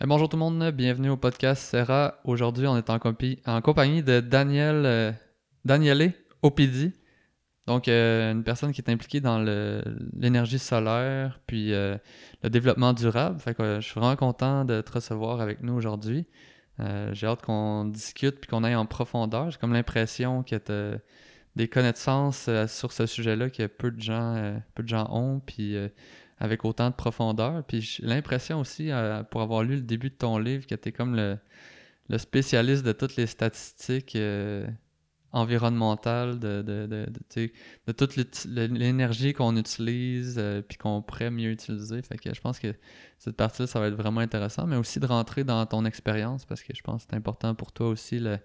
Eh, bonjour tout le monde, bienvenue au podcast Serra. Aujourd'hui, on est en, compagnie de Daniel euh, Daniele Opidi. Donc, euh, une personne qui est impliquée dans l'énergie solaire puis euh, le développement durable. Euh, je suis vraiment content de te recevoir avec nous aujourd'hui. J'ai hâte qu'on discute puis qu'on aille en profondeur. J'ai comme l'impression que tu des connaissances sur ce sujet-là que peu de gens, peu de gens ont. Puis avec autant de profondeur. Puis j'ai l'impression aussi, euh, pour avoir lu le début de ton livre, que tu es comme le, spécialiste de toutes les statistiques euh, environnementales, de, de, de, toute l'énergie qu'on utilise, euh, puis qu'on pourrait mieux utiliser. Fait que je pense que cette partie-là, ça va être vraiment intéressant, mais aussi de rentrer dans ton expérience, parce que je pense que c'est important pour toi aussi le-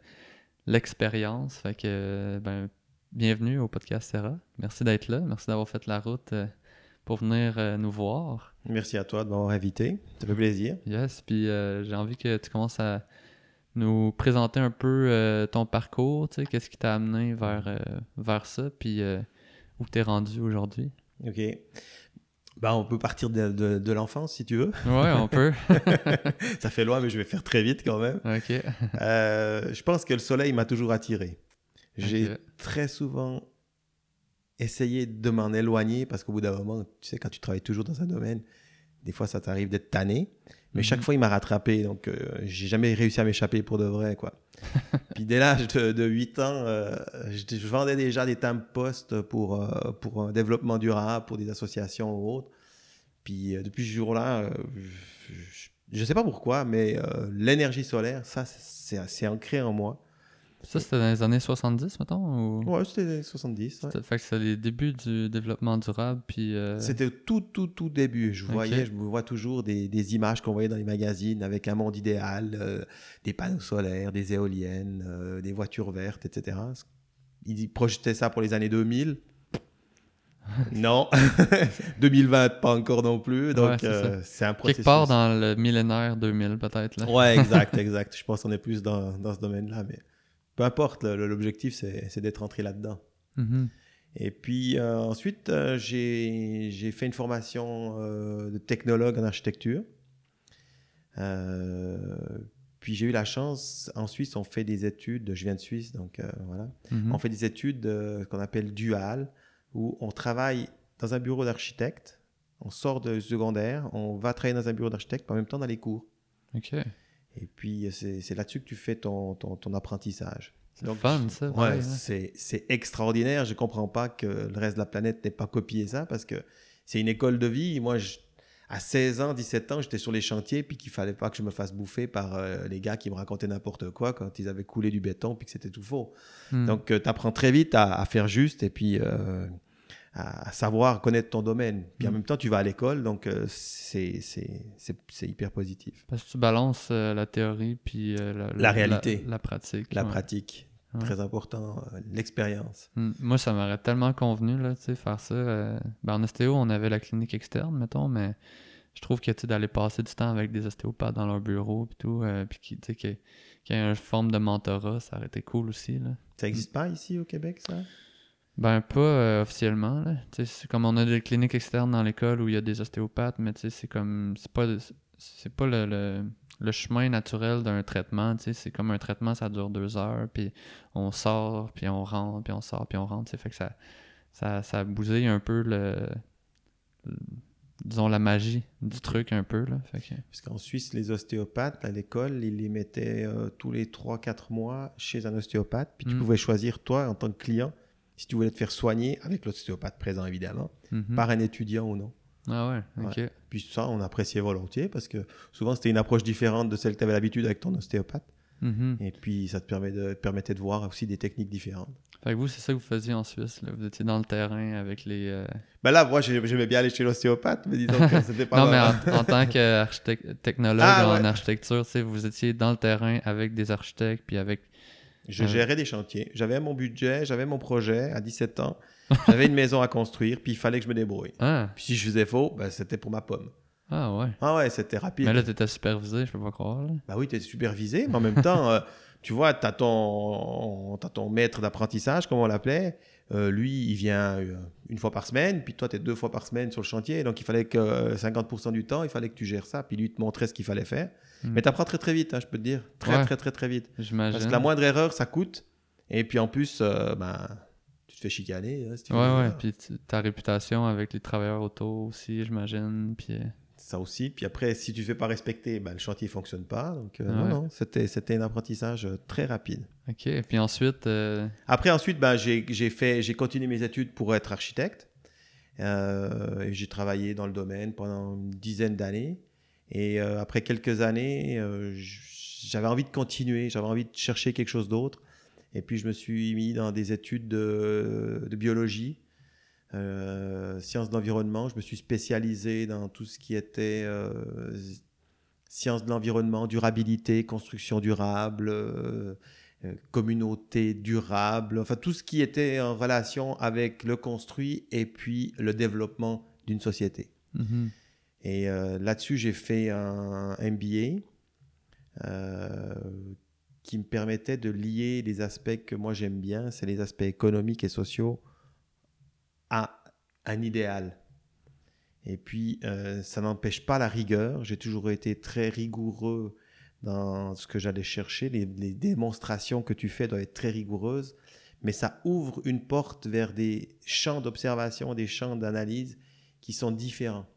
l'expérience. Fait que, euh, ben, bienvenue au podcast Serra. Merci d'être là. Merci d'avoir fait la route. Pour venir euh, nous voir. Merci à toi de m'avoir invité. Ça fait plaisir. Yes, puis euh, j'ai envie que tu commences à nous présenter un peu euh, ton parcours, tu sais, qu'est-ce qui t'a amené vers, vers ça, puis où t'es rendu aujourd'hui. Ok. Bah, on peut partir de, de- de l'enfance si tu veux. Ouais, on peut. Ça fait loin, mais je vais faire très vite quand même. ok. Je pense que le soleil m'a toujours attiré. J'ai très souvent essayé de m'en éloigner parce qu'au bout d'un moment, tu sais, quand tu travailles toujours dans un domaine, des fois ça t'arrive d'être tanné. Mais chaque Mhm. fois, il m'a rattrapé. Donc, euh, j'ai jamais réussi à m'échapper pour de vrai, quoi. Puis dès l'âge de, de 8 ans, euh, je, je vendais déjà des timbres postes pour, euh, pour un développement durable, pour des associations ou autres. Puis euh, depuis ce jour-là, je ne sais pas pourquoi, mais l'énergie solaire, ça, c'est ancré en moi. Ça, c'était dans les années 70, mettons? Ou... Ouais, c'était les 70. ouais. C'était- Fait que c'est les débuts du développement durable, puis... euh, C'était tout, tout, tout début. Je voyais, je me vois toujours des, des images qu'on voyait dans les magazines avec un monde idéal, euh, des panneaux solaires, des éoliennes, euh, des voitures vertes, etc. Ils projetaient ça pour les années 2000. non, 2020 pas encore non plus. Ouais, Donc c'est euh, un processus. Quelque part dans le millénaire 2000, peut-être. Ouais, exact, exact. Je pense qu'on est plus dans, dans ce domaine-là, mais peu importe. L'objectif c'est d'être entré là-dedans. Mhm. Et puis euh, ensuite, euh, j'ai fait une formation euh, de technologue en architecture. Puis j'ai eu la chance, en Suisse, on fait des études, je viens de Suisse, donc voilà, Mhm. on fait des études qu'on appelle duales, où on travaille dans un bureau d'architecte, on sort de secondaire, on va travailler dans un bureau d'architecte, en même temps dans les cours. Ok. Et puis c'est là-dessus que tu fais ton, ton, ton apprentissage. C'est fun, ça. Ouais, c'est extraordinaire. Je comprends pas que le reste de la planète n'ait pas copié ça parce que c'est une école de vie. Moi, je- à 16 ans, 17 ans, j'étais sur les chantiers puis qu'il fallait pas que je me fasse bouffer par euh, les gars qui me racontaient n'importe quoi quand ils avaient coulé du béton puis que c'était tout faux. Hmm. Donc, tu apprends très vite à, à faire juste et puis euh, à, savoir connaître ton domaine. Puis en Mm. même temps, tu vas à l'école, donc euh, c'est hyper positif. Parce que tu balances euh, la théorie puis euh, la, La réalité. La, la pratique. La ouais. pratique, Ouais. très important, euh, l'expérience. Hmm. Moi, ça m'aurait tellement convenu, là, tu sais, faire ça. Ben, en ostéo, on avait la clinique externe, mettons, mais je trouve que, tu d'aller passer du temps avec des ostéopathes dans leur bureau puis tout, puis qui, tu sais, qu'il y ait- qu'il y ait une forme de mentorat, ça aurait été cool aussi, là. Ça n'existe pas ici au Québec, ça? Ben, pas euh, officiellement, là. C'est comme on a des cliniques externes dans l'école où il y a des ostéopathes, mais c'est comme... C'est pas, c'est pas le, le, le chemin naturel d'un traitement, tu sais. C'est comme un traitement, ça dure deux heures, puis on sort, puis on rentre, puis on sort, puis on rentre. Fait que ça, ça, ça bousille un peu le... le- disons, la magie du truc un peu, là. Fait que... Parce qu'en Suisse, les ostéopathes, à l'école, ils les mettaient euh, tous les 3-4 mois chez un ostéopathe. Puis tu Mm. pouvais choisir, toi, en tant que client, si tu voulais te faire soigner, avec l'ostéopathe présent évidemment, Mhm. par un étudiant ou non. Ah ouais, ok. Puis ça, on appréciait volontiers parce que souvent, c'était une approche différente de celle que tu avais l'habitude avec ton ostéopathe. Mhm. Et puis, ça te permet de, permettait de voir aussi des techniques différentes. Fait que vous, c'est ça que vous faisiez en Suisse, là? Vous étiez dans le terrain avec les... euh, Ben là, moi, j'ai- j'aimais bien aller chez l'ostéopathe, mais disons que c'était pas non, mais en, en tant qu'architecte technologue Ah, en ouais. architecture, vous étiez dans le terrain avec des architectes, puis avec. Je Ouais. gérais des chantiers. J'avais mon budget, j'avais mon projet à 17 ans. J'avais une maison à construire, puis il fallait que je me débrouille. Ah, Puis si je faisais faux, ben, c'était pour ma pomme. ah ouais. Ah ouais, c'était rapide. Mais là, t'étais supervisé, je peux pas croire. Là. Bah oui, tu es supervisé, mais en même temps, euh, tu vois, tu as, ton t'as ton maître d'apprentissage, comme on l'appelait. Euh, lui, il vient euh, une fois par semaine, puis toi, tu es deux fois par semaine sur le chantier. Donc, il fallait que euh, 50% du temps, il fallait que tu gères ça. Puis lui, il te montrait ce qu'il fallait faire. Mm. Mais tu apprends très, très vite, hein, je peux te dire. Très, Ouais. très, très, très vite. Parce que la moindre erreur, ça coûte. Et puis, en plus, euh, ben, tu te fais chicaner. hein, si tu Ouais, veux. ouais. Puis ta réputation avec les travailleurs auto aussi, j'imagine. Puis. Ça aussi. Puis après, si tu ne fais pas respecter, ben, le chantier ne fonctionne pas. Donc, euh, non, Ouais. non, c'était c'était un apprentissage euh, très rapide. Ok. Puis ensuite. euh, Après, ensuite, ben, j'ai j'ai fait, j'ai continué mes études pour être architecte. Euh, et j'ai travaillé dans le domaine pendant une dizaine d'années. Et après quelques années, j'avais envie de continuer, j'avais envie de chercher quelque chose d'autre. Et puis, je me suis mis dans des études de, de biologie, sciences de l'environnement. Je me suis spécialisé dans tout ce qui était euh, sciences de l'environnement, durabilité, construction durable. euh, euh, communauté durable, enfin tout ce qui était en relation avec le construit et puis le développement d'une société. mhm. Et euh, là-dessus, j'ai fait un MBA euh, qui me permettait de lier les aspects que moi j'aime bien, c'est les aspects économiques et sociaux, à un idéal. Et puis, euh, ça n'empêche pas la rigueur. J'ai toujours été très rigoureux dans ce que j'allais chercher. Les, démonstrations que tu fais doivent être très rigoureuses, mais ça ouvre une porte vers des champs d'observation, des champs d'analyse qui sont différents.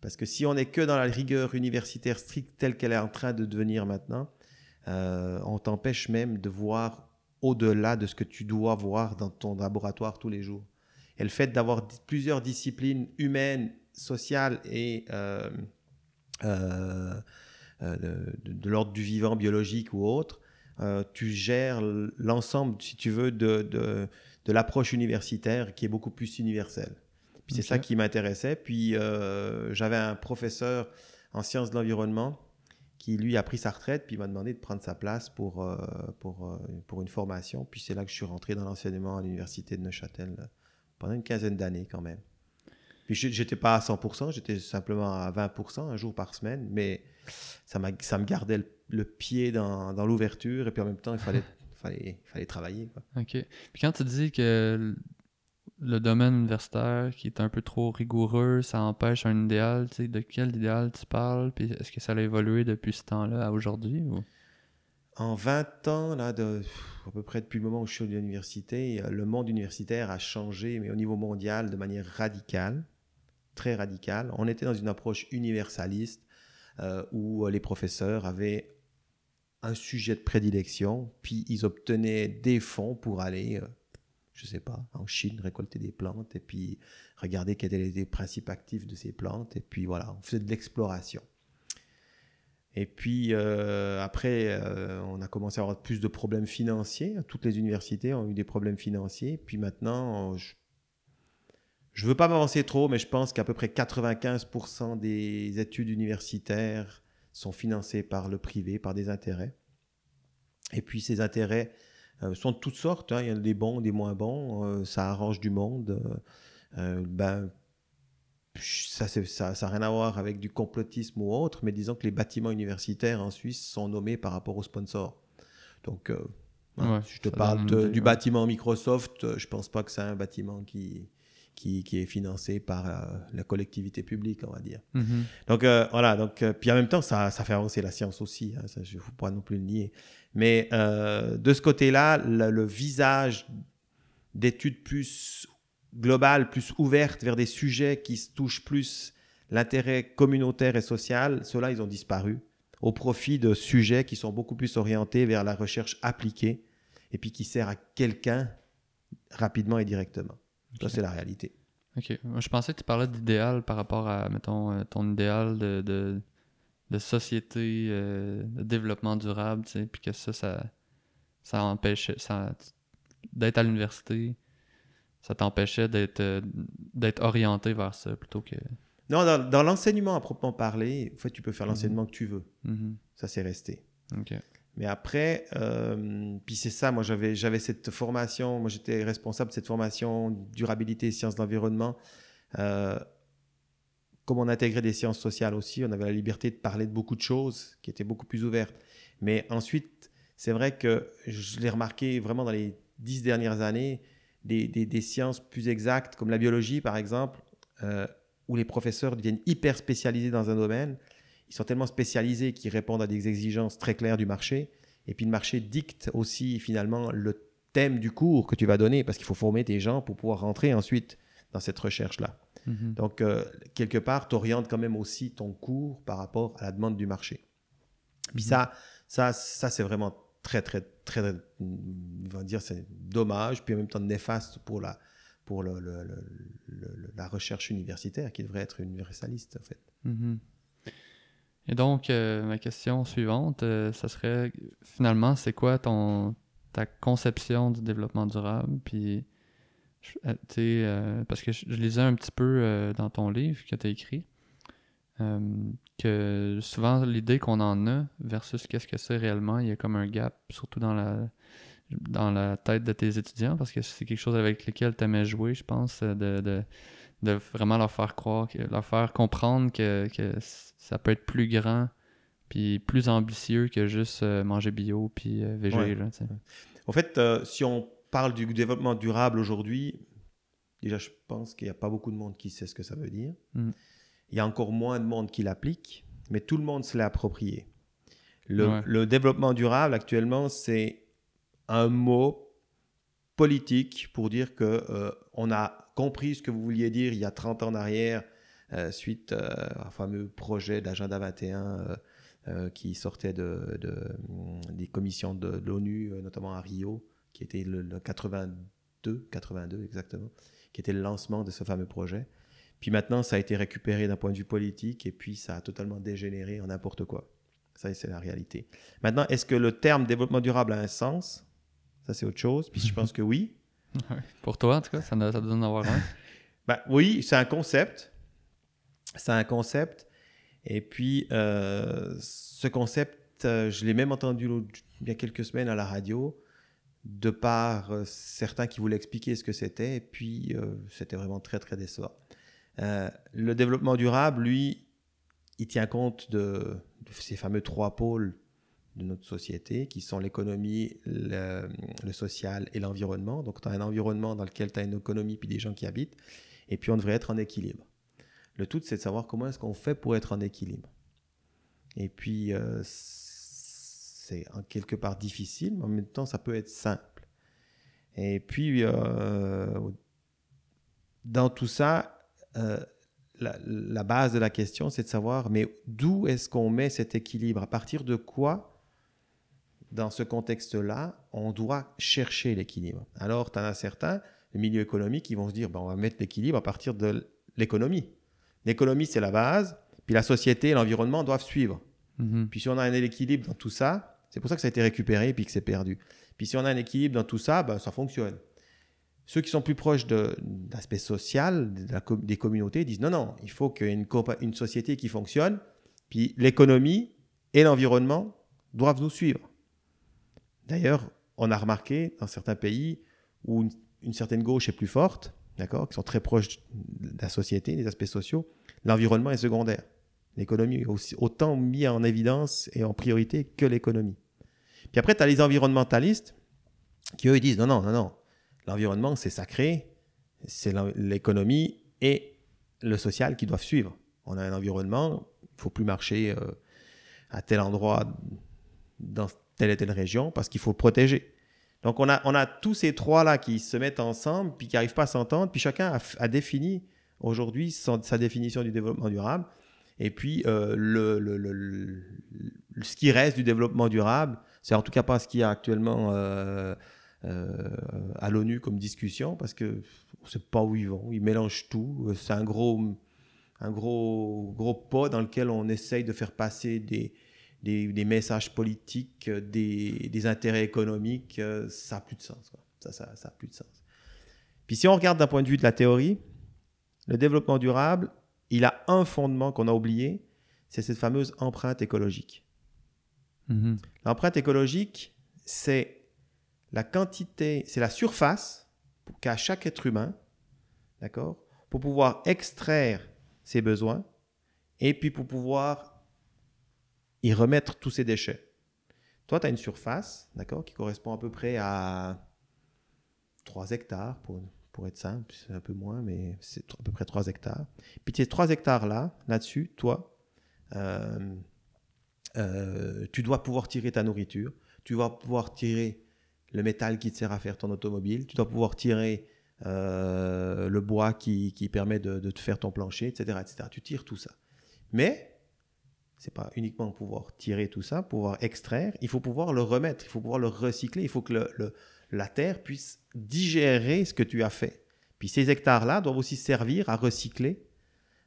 Parce que si on n'est que dans la rigueur universitaire stricte telle qu'elle est en train de devenir maintenant, euh, on t'empêche même de voir au-delà de ce que tu dois voir dans ton laboratoire tous les jours. Et le fait d'avoir plusieurs disciplines humaines, sociales et euh, euh, euh, de, l'ordre du vivant, biologique ou autre, euh, tu gères l'ensemble, si tu veux, de, de, de l'approche universitaire qui est beaucoup plus universelle. Puis c'est ça qui m'intéressait. Puis j'avais un professeur en sciences de l'environnement qui, lui, a pris sa retraite, puis il m'a demandé de prendre sa place pour, euh, pour, euh, pour une formation. Puis c'est là que je suis rentré dans l'enseignement à l'université de Neuchâtel pendant une quinzaine d'années quand même. Puis je n'étais pas à 100%, j'étais simplement à 20%, un jour par semaine, mais ça, ça me gardait le, pied dans, dans l'ouverture, et puis en même temps, il fallait, fallait, travailler. Ok. Puis quand tu dis que le domaine universitaire qui est un peu trop rigoureux, ça empêche un idéal, tu sais, de quel idéal tu parles, puis est-ce que ça a évolué depuis ce temps-là à aujourd'hui ou... En 20 ans, là, à peu près depuis le moment où je suis à l'université, euh, le monde universitaire a changé, mais au niveau mondial, de manière radicale, très radicale. On était dans une approche universaliste euh, où euh, les professeurs avaient un sujet de prédilection, puis ils obtenaient des fonds pour aller, je sais pas, en Chine, récolter des plantes, et puis regarder quels étaient les principes actifs de ces plantes, et puis voilà, on faisait de l'exploration. Et puis euh, après, euh, on a commencé à avoir plus de problèmes financiers. Toutes les universités ont eu des problèmes financiers. Puis maintenant, je ne veux pas m'avancer trop, mais je pense qu'à peu près 95% des études universitaires sont financées par le privé, par des intérêts. Et puis ces intérêts euh, sont de toutes sortes. hein. Il y en a des bons, des moins bons. Ça arrange du monde. Ben, ça n'a ça, ça a rien à voir avec du complotisme ou autre, mais disons que les bâtiments universitaires en Suisse sont nommés par rapport aux sponsors. Donc, euh, hein, Ouais, si je te parle de- du bâtiment Microsoft, euh, je pense pas que c'est un bâtiment qui, qui, qui est financé par euh, la collectivité publique, on va dire. Mhm. Donc euh, voilà, donc, euh, puis en même temps, ça, ça fait avancer la science aussi, hein, ça, je ne faut pas non plus le nier. Mais de ce côté-là, le, le visage d'études plus globales, plus ouvertes vers des sujets qui touchent plus l'intérêt communautaire et social, ceux-là, ils ont disparu au profit de sujets qui sont beaucoup plus orientés vers la recherche appliquée et puis qui sert à quelqu'un rapidement et directement. Ça, c'est la réalité. Ok. Je pensais que tu parlais d'idéal par rapport à, mettons, euh, ton idéal de, de, de société, euh, de développement durable, tu sais, puis que ça, ça, ça empêchait ça, d'être à l'université, ça t'empêchait d'être euh, d'être orienté vers ça plutôt que. Non, dans, dans l'enseignement à proprement parler, en fait, tu peux faire Mhm. l'enseignement que tu veux. Mhm. Ça, c'est resté. Mais après, euh, puis c'est ça, moi j'avais, j'avais cette formation, moi j'étais responsable de cette formation durabilité et sciences de l'environnement. Euh, comme on intégrait des sciences sociales aussi, on avait la liberté de parler de beaucoup de choses qui étaient beaucoup plus ouvertes. Mais ensuite, c'est vrai que je l'ai remarqué vraiment dans les dix dernières années, des, des- des sciences plus exactes, comme la biologie par exemple, euh, où les professeurs deviennent hyper spécialisés dans un domaine. Ils sont tellement spécialisés qu'ils répondent à des exigences très claires du marché. Et puis le marché dicte aussi finalement le thème du cours que tu vas donner, parce qu'il faut former des gens pour pouvoir rentrer ensuite dans cette recherche-là. Mhm. Donc, euh, quelque part, tu orientes quand même aussi ton cours par rapport à la demande du marché. Puis Mhm. ça, ça, ça c'est vraiment très, très, très, on va dire, c'est dommage, puis en même temps néfaste pour la, pour le, la recherche universitaire, qui devrait être universaliste, en fait. Mhm. Et donc, euh, ma question suivante, euh, ça serait finalement, c'est quoi ton ta conception du développement durable? Puis, euh, parce que je, lisais un petit peu dans ton livre que tu as écrit, euh, que souvent l'idée qu'on en a versus qu'est-ce que c'est réellement, il y a comme un gap, surtout dans la dans la tête de tes étudiants, parce que c'est quelque chose avec lequel tu aimais jouer, je pense, euh, de, de, de vraiment leur faire croire, leur faire comprendre que, que ça peut être plus grand puis plus ambitieux que juste euh, manger bio puis végé, Ouais. là. En fait, euh, si on parle du développement durable aujourd'hui, déjà, je pense qu'il n'y a pas beaucoup de monde qui sait ce que ça veut dire. Mm. Il y a encore moins de monde qui l'applique, mais tout le monde se l'est approprié. Le, Ouais. le développement durable, actuellement, c'est un mot politique pour dire que euh, on a compris ce que vous vouliez dire il y a 30 ans en arrière, euh, suite euh, au fameux projet d'Agenda 21 euh, qui sortait de, de, hum, des commissions de, de l'ONU, notamment à Rio, qui était le, le 82, 82 exactement, qui était le lancement de ce fameux projet. Puis maintenant, ça a été récupéré d'un point de vue politique et puis ça a totalement dégénéré en n'importe quoi. Ça, c'est la réalité. Maintenant, est-ce que le terme développement durable a un sens? Ça, c'est autre chose. Puis je pense que oui. Pour toi, en tout cas, ça, ça doit en avoir un. Ben, oui, c'est un concept. C'est un concept. Et puis, euh, ce concept, euh, je l'ai même entendu il y a quelques semaines à la radio, de par euh, certains qui voulaient expliquer ce que c'était. Et puis, c'était vraiment très, très décevant. Euh, le développement durable, lui, il tient compte de, ces fameux trois pôles de notre société, qui sont l'économie, le, le social et l'environnement. Donc, tu as un environnement dans lequel tu as une économie puis des gens qui habitent, et puis on devrait être en équilibre. Le tout, c'est de savoir comment est-ce qu'on fait pour être en équilibre. Et puis, euh, c'est en quelque part difficile, mais en même temps, ça peut être simple. Et puis, euh, dans tout ça, euh, la, la base de la question, c'est de savoir, mais d'où est-ce qu'on met cet équilibre? À partir de quoi, dans ce contexte-là, on doit chercher l'équilibre? Alors, tu en as certains, le milieu économique, qui vont se dire, ben, on va mettre l'équilibre à partir de l'économie. L'économie, c'est la base, puis la société et l'environnement doivent suivre. Mhm. Puis si on a un équilibre dans tout ça, c'est pour ça que ça a été récupéré puis que c'est perdu. Puis si on a un équilibre dans tout ça, ben, ça fonctionne. Ceux qui sont plus proches de, l'aspect social des communautés disent non, non, il faut qu'il y ait une, société qui fonctionne, puis l'économie et l'environnement doivent nous suivre. D'ailleurs, on a remarqué dans certains pays où une, certaine gauche est plus forte, d'accord, qui sont très proches de la société, des aspects sociaux, l'environnement est secondaire. L'économie est aussi, autant mis en évidence et en priorité que l'économie. Puis après, tu as les environnementalistes qui, eux, disent non, non, non, non. L'environnement, c'est sacré. C'est l'économie et le social qui doivent suivre. On a un environnement, il faut plus marcher euh, à tel endroit dans telle et telle région parce qu'il faut protéger. Donc, on a, on a tous ces trois-là qui se mettent ensemble puis qui n'arrivent pas à s'entendre. Puis chacun a, défini aujourd'hui sa définition du développement durable. Et puis, euh, le, le- le- ce qui reste du développement durable, c'est en tout cas pas ce qu'il y a actuellement euh, à l'ONU comme discussion, parce que on sait pas où ils vont. Ils mélangent tout. C'est un gros, un gros, gros pot dans lequel on essaye de faire passer des, des, des messages politiques, euh, des, des intérêts économiques. euh, Ça n'a plus de sens. quoi. Ça, ça, ça a plus de sens. Puis si on regarde d'un point de vue de la théorie, le développement durable, il a un fondement qu'on a oublié, c'est cette fameuse empreinte écologique. Mhm. L'empreinte écologique, c'est la quantité, c'est la surface qu'a chaque être humain, d'accord, pour pouvoir extraire ses besoins et puis pour pouvoir y remettre tous ses déchets. Toi, tu as une surface, d'accord, qui correspond à peu près à 3 hectares pour, pour être simple, c'est un peu moins, mais c'est à peu près 3 hectares. Puis ces 3 hectares-là, là-dessus, toi, euh, euh, tu dois pouvoir tirer ta nourriture, tu vas pouvoir tirer le métal qui te sert à faire ton automobile, tu dois pouvoir tirer euh, le bois qui, qui permet de, te faire ton plancher, etc., etc. Tu tires tout ça. Mais c'est pas uniquement pouvoir tirer tout ça, pouvoir extraire, il faut pouvoir le remettre, il faut pouvoir le recycler, il faut que la terre puisse digérer ce que tu as fait. Puis ces hectares-là doivent aussi servir à recycler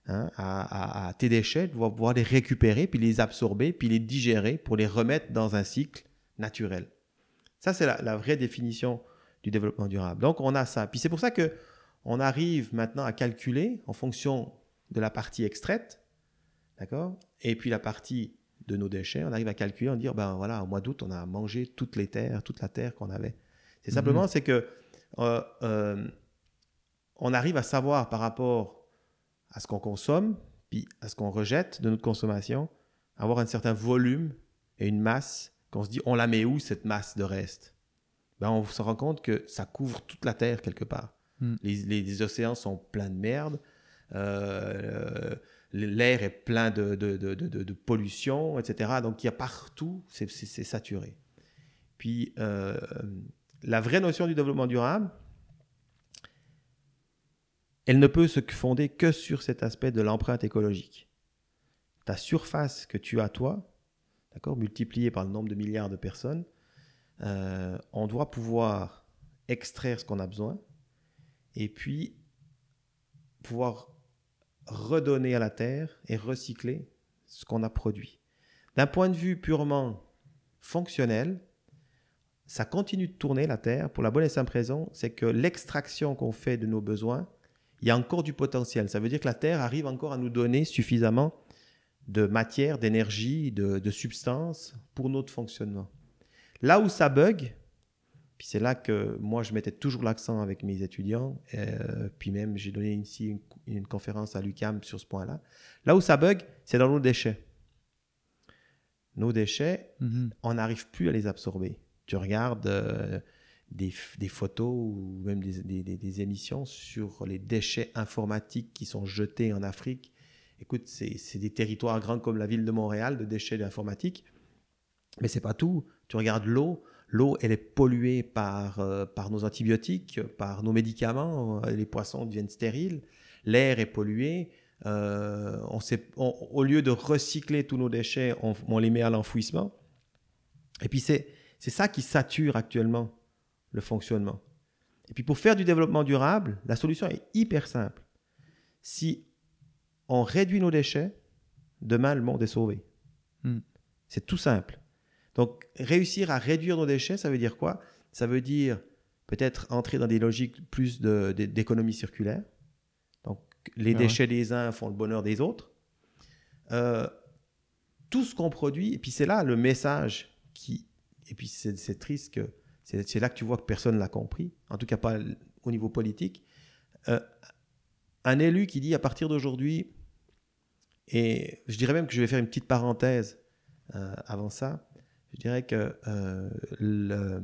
hein, à, à, tes déchets, vas pouvoir les récupérer, puis les absorber, puis les digérer pour les remettre dans un cycle naturel. Ça, c'est la, la, vraie définition du développement durable. Donc, on a ça. Puis c'est pour ça que on arrive maintenant à calculer en fonction de la partie extraite, d'accord? Et puis la partie de nos déchets, on arrive à calculer, on dit, ben voilà, au mois d'août, on a mangé toutes les terres, toute la terre qu'on avait. C'est simplement, mmh. c'est que euh, euh, on arrive à savoir par rapport à ce qu'on consomme, puis à ce qu'on rejette de notre consommation, avoir un certain volume et une masse qu'on se dit, on la met où cette masse de reste? Ben, On se rend compte que ça couvre toute la Terre quelque part. Mm. Les, les, les, océans sont pleins de merde, euh, l'air est plein de, de, de, de, pollution, etc. Donc il y a partout, c'est saturé. Puis euh, la vraie notion du développement durable, elle ne peut se fonder que sur cet aspect de l'empreinte écologique. Ta surface que tu as toi, d'accord, multipliée par le nombre de milliards de personnes, euh, on doit pouvoir extraire ce qu'on a besoin et puis pouvoir redonner à la terre et recycler ce qu'on a produit. D'un point de vue purement fonctionnel, ça continue de tourner la terre pour la bonne et simple raison, c'est que l'extraction qu'on fait de nos besoins il y a encore du potentiel. Ça veut dire que la Terre arrive encore à nous donner suffisamment de matière, d'énergie, de, de substance pour notre fonctionnement. Là où ça bug, puis c'est là que moi je mettais toujours l'accent avec mes étudiants, euh, puis même j'ai donné ici une, une, conférence à l'UCAM sur ce point-là. Là où ça bug, c'est dans nos déchets. Nos déchets, -hmm. on n'arrive plus à les absorber. Tu regardes euh, des, des, photos ou même des, des, des, émissions sur les déchets informatiques qui sont jetés en Afrique. Écoute, c'est des territoires grands comme la ville de Montréal de déchets informatiques. Mais c'est pas tout. Tu regardes l'eau. L'eau, elle est polluée par, euh, nos antibiotiques, par nos médicaments. Les poissons deviennent stériles. L'air est pollué. Euh, on, au lieu de recycler tous nos déchets, on, on les met à l'enfouissement. Et puis c'est ça qui sature actuellement le fonctionnement. Et puis pour faire du développement durable, la solution est hyper simple. Si on réduit nos déchets, demain le monde est sauvé. Mm. C'est tout simple. Donc réussir à réduire nos déchets, ça veut dire quoi? Ça veut dire peut-être entrer dans des logiques plus d'économie circulaire. Donc les ah déchets ouais. des uns font le bonheur des autres. Euh, tout ce qu'on produit, et puis c'est là le message qui... Et puis c'est triste que c'est là que tu vois que personne l'a compris, en tout cas pas au niveau politique. Euh, un élu qui dit à partir d'aujourd'hui, et je dirais même que je vais faire une petite parenthèse euh, avant ça, je dirais que euh, le,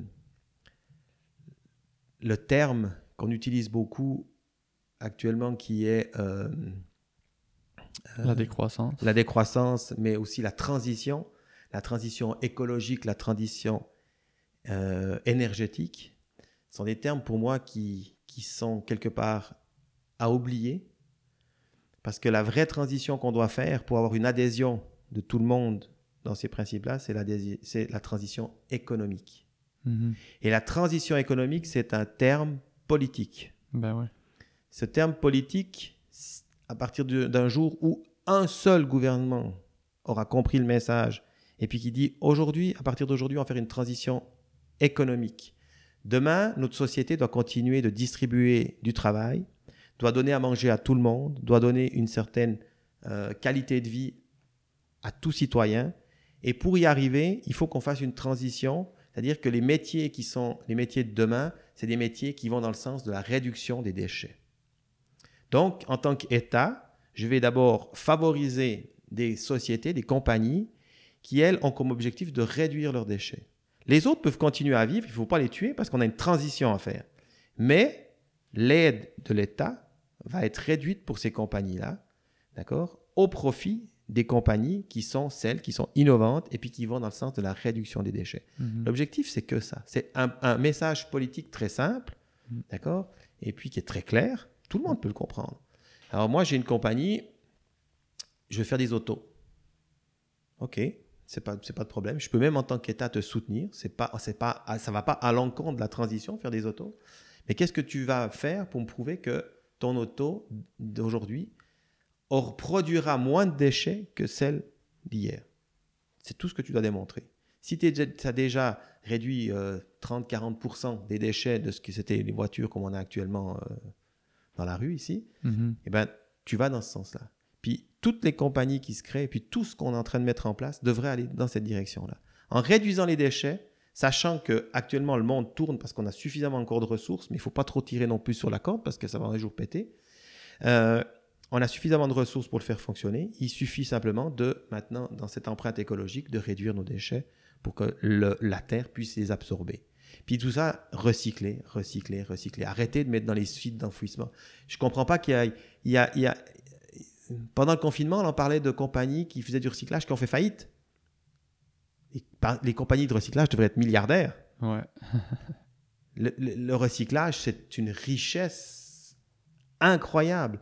le, terme qu'on utilise beaucoup actuellement qui est... Euh, la décroissance. La décroissance, mais aussi la transition, la transition écologique, la transition énergétique, sont des termes pour moi qui, qui sont quelque part à oublier, parce que la vraie transition qu'on doit faire pour avoir une adhésion de tout le monde dans ces principes-là, c'est la, la, transition économique. Mmh. Et la transition économique, c'est un terme politique. Ben ouais. Ce terme politique, à partir d'un jour où un seul gouvernement aura compris le message, et puis qui dit aujourd'hui, à partir d'aujourd'hui, on va faire une transition économique. Demain, notre société doit continuer de distribuer du travail, doit donner à manger à tout le monde, doit donner une certaine euh, qualité de vie à tout citoyen. Et pour y arriver, il faut qu'on fasse une transition, c'est-à-dire que les métiers qui sont les métiers de demain, c'est des métiers qui vont dans le sens de la réduction des déchets. Donc, en tant qu'État, je vais d'abord favoriser des sociétés, des compagnies qui, elles, ont comme objectif de réduire leurs déchets. Les autres peuvent continuer à vivre, il ne faut pas les tuer parce qu'on a une transition à faire. Mais l'aide de l'État va être réduite pour ces compagnies-là, d'accord, au profit des compagnies qui sont celles qui sont innovantes et puis qui vont dans le sens de la réduction des déchets. Mhm. L'objectif, c'est que ça. C'est un, un message politique très simple, Mm. d'accord, et puis qui est très clair. Tout le monde peut le comprendre. Alors moi, j'ai une compagnie, je vais faire des autos. Ok, c'est pas c'est pas de problème. Je peux même en tant qu'État te soutenir. C'est pas c'est pas ça va pas à l'encontre de la transition faire des autos. Mais qu'est-ce que tu vas faire pour me prouver que ton auto d'aujourd'hui or- produira moins de déchets que celle d'hier C'est tout ce que tu dois démontrer. Si tu as déjà réduit euh, 30-40% des déchets de ce que c'était les voitures comme on a actuellement euh, dans la rue ici, Mhm. eh ben, tu vas dans ce sens-là. Puis toutes les compagnies qui se créent, puis tout ce qu'on est en train de mettre en place devrait aller dans cette direction-là. En réduisant les déchets, sachant que actuellement le monde tourne parce qu'on a suffisamment encore de ressources, mais il faut pas trop tirer non plus sur la corde parce que ça va un jour péter. Euh, on a suffisamment de ressources pour le faire fonctionner. Il suffit simplement de, maintenant, dans cette empreinte écologique, de réduire nos déchets pour que la Terre puisse les absorber. Puis tout ça, recycler, recycler, recycler. Arrêtez de mettre dans les suites d'enfouissement. Je comprends pas qu'il y y y a- Pendant le confinement, on en parlait de compagnies qui faisaient du recyclage qui ont fait faillite. Les compagnies de recyclage devraient être milliardaires. Ouais. Le, le- le recyclage, c'est une richesse incroyable.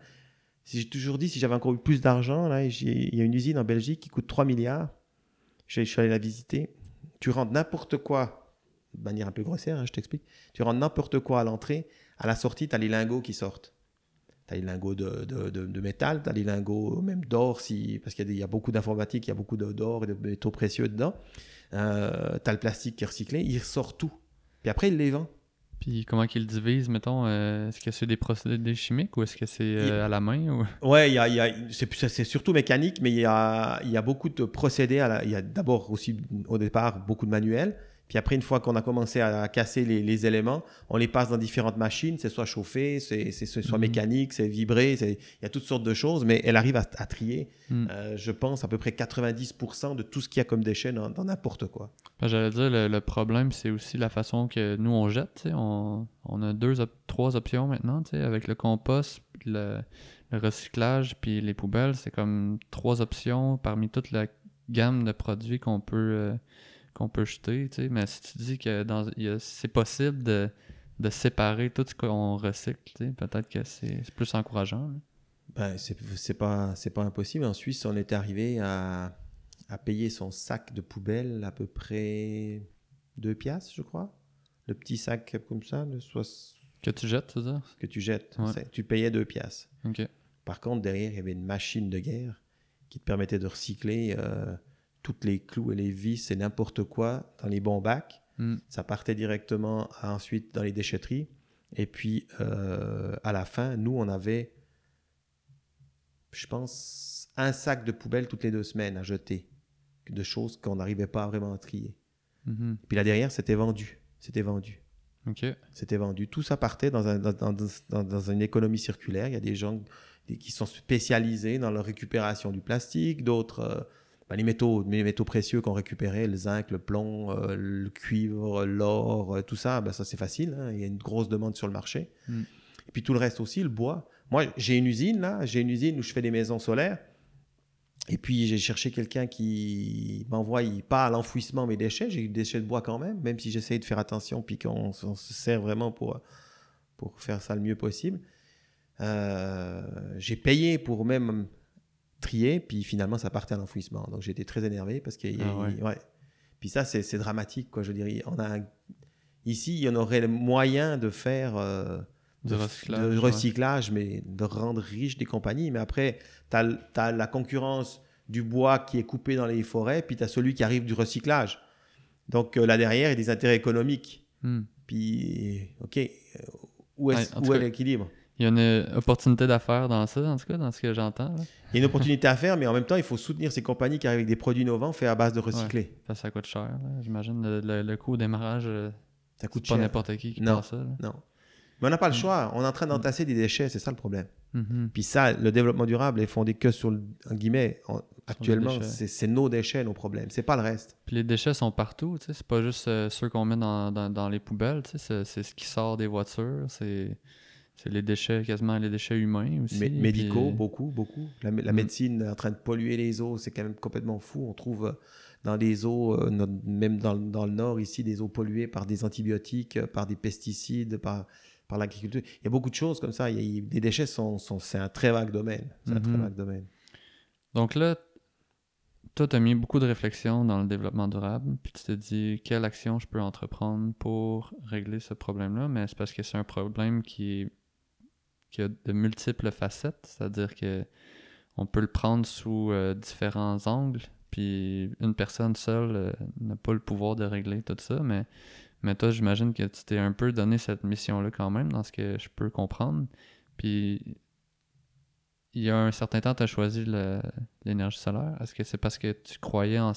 Si j'ai toujours dit, si j'avais encore eu plus d'argent, là, il y a une usine en Belgique qui coûte 3 milliards. Je, je suis allé la visiter. Tu rentres n'importe quoi, de manière un peu grossière, hein, je t'explique. Tu rentres n'importe quoi à l'entrée. À la sortie, tu as les lingots qui sortent. Tu as les lingots de, de, de- de métal, tu as les lingots même d'or, si, parce qu'il y, a y beaucoup d'informatique, il y a beaucoup d'or et de métaux précieux dedans. Euh, tu as le plastique qui est recyclé, il ressort tout. Puis après, il les vend. Puis comment qu'ils divisent, mettons euh, Est-ce que c'est des procédés chimiques ou est-ce que c'est euh, à la main ou... Ouais, il y a, il y a- c'est, c'est surtout mécanique, mais il y a, il y a beaucoup de procédés. à la- il y a d'abord aussi, au départ, beaucoup de manuels. Puis après, une fois qu'on a commencé à casser les, les éléments, on les passe dans différentes machines. C'est soit chauffé, c'est, soit Mhm. mécanique, c'est vibré. il y a toutes sortes de choses, mais elle arrive à, à trier, Hmm. euh, je pense, à peu près 90% de tout ce qu'il y a comme déchets dans, n'importe quoi. Ben, J'allais dire, le, le problème, c'est aussi la façon que nous, on jette. On, on a deux, op- trois options maintenant, avec le compost, le recyclage, puis les poubelles. C'est comme trois options parmi toute la gamme de produits qu'on peut, euh, qu'on peut jeter. tu sais. Mais si tu dis que dans, c'est possible de, de séparer tout ce qu'on recycle, tu sais, peut-être que c'est c'est plus encourageant. là. Ben, c'est, c'est pas, c'est pas impossible. En Suisse, on est arrivé à, à payer son sac de poubelle à peu près 2 piastres, je crois. Le petit sac comme ça, de Que tu jettes, tu veux dire que tu jettes, Ouais. c'est- tu payais 2 piastres. Par contre, derrière, il y avait une machine de guerre qui te permettait de recycler euh, toutes les clous et les vis et n'importe quoi dans les bons bacs. Hmm. Ça partait directement à- ensuite dans les déchetteries. Et puis, euh, à la fin, nous, on avait, je pense, un sac de poubelle toutes les deux semaines à jeter, de choses qu'on n'arrivait pas vraiment à trier. Mhm. Puis là derrière, c'était vendu. C'était vendu. C'était vendu. Tout ça partait dans, un- dans- dans- dans- dans une économie circulaire. Il y a des gens qui sont spécialisés dans la récupération du plastique, d'autres, euh, ben, les, métaux, les métaux précieux qu'on récupérait, le zinc, le plomb, euh, le cuivre, l'or, euh, tout ça, ben, ça c'est facile. hein. Il y a une grosse demande sur le marché. Mm. Et puis tout le reste aussi, le bois. Moi, j'ai une usine là, j'ai une usine où je fais des maisons solaires. Et puis j'ai cherché quelqu'un qui m'envoie pas à l'enfouissement mes déchets, j'ai eu des déchets de bois quand même, même si j'essaye de faire attention puis qu'on on se sert vraiment pour, pour faire ça le mieux possible. Euh, j'ai payé pour même trier, puis finalement ça partait à l'enfouissement. Donc j'étais très énervé parce que Ah ouais. ouais. Puis ça c'est dramatique quoi. Je dirais, on a ici il y en aurait le moyen de faire euh, de, recyclage, de ouais. recyclage, mais de rendre riches des compagnies. Mais après, tu as, la concurrence du bois qui est coupé dans les forêts, puis tu as celui qui arrive du recyclage. Donc euh, là derrière, il y a des intérêts économiques. Hmm. Puis, OK, euh, où est, Ouais, où l'équilibre? Il y a une opportunité d'affaires dans ça, en tout cas, dans ce que j'entends. Il y a une opportunité à faire, mais en même temps, il faut soutenir ces compagnies qui arrivent avec des produits innovants faits à base de recycler. Ça, ça coûte cher. J'imagine le, le- le coût au démarrage, euh, Ça coûte pas n'importe qui qui Non. passe ça. là. Non. Mais on n'a pas le Mm. choix. On est en train d'entasser des déchets, c'est ça le problème. Mhm. Puis ça, le développement durable est fondé que sur, le, en guillemets, Actuellement, c'est nos déchets, nos problèmes. C'est pas le reste. Puis les déchets sont partout, tu sais. C'est pas juste euh, ceux qu'on met dans, dans, dans les poubelles, tu sais. C'est, c'est ce qui sort des voitures. C'est, c'est les déchets, quasiment les déchets humains aussi. Mé- médicaux, puis- beaucoup, beaucoup. La, la Mm. médecine est en train de polluer les eaux, c'est quand même complètement fou. On trouve euh, dans les eaux, euh, même dans, le- dans le nord ici, des eaux polluées par des antibiotiques, euh, par des pesticides, par, par l'agriculture. Il y a beaucoup de choses comme ça. Il y a- il- les déchets, sont, sont- c'est un très vague domaine. C'est un très Mhm. vague domaine. Donc là, toi, tu as mis beaucoup de réflexion dans le développement durable, puis tu te dis quelle action je peux entreprendre pour régler ce problème-là, mais c'est parce que c'est un problème qui, est- qui a de multiples facettes, c'est-à-dire que on peut le prendre sous euh, différents angles, puis une personne seule euh, n'a pas le pouvoir de régler tout ça, mais, mais toi, j'imagine que tu t'es un peu donné cette mission-là quand même, dans ce que je peux comprendre, puis il y a un certain temps, tu as choisi l'énergie solaire. Est-ce que c'est parce que tu croyais en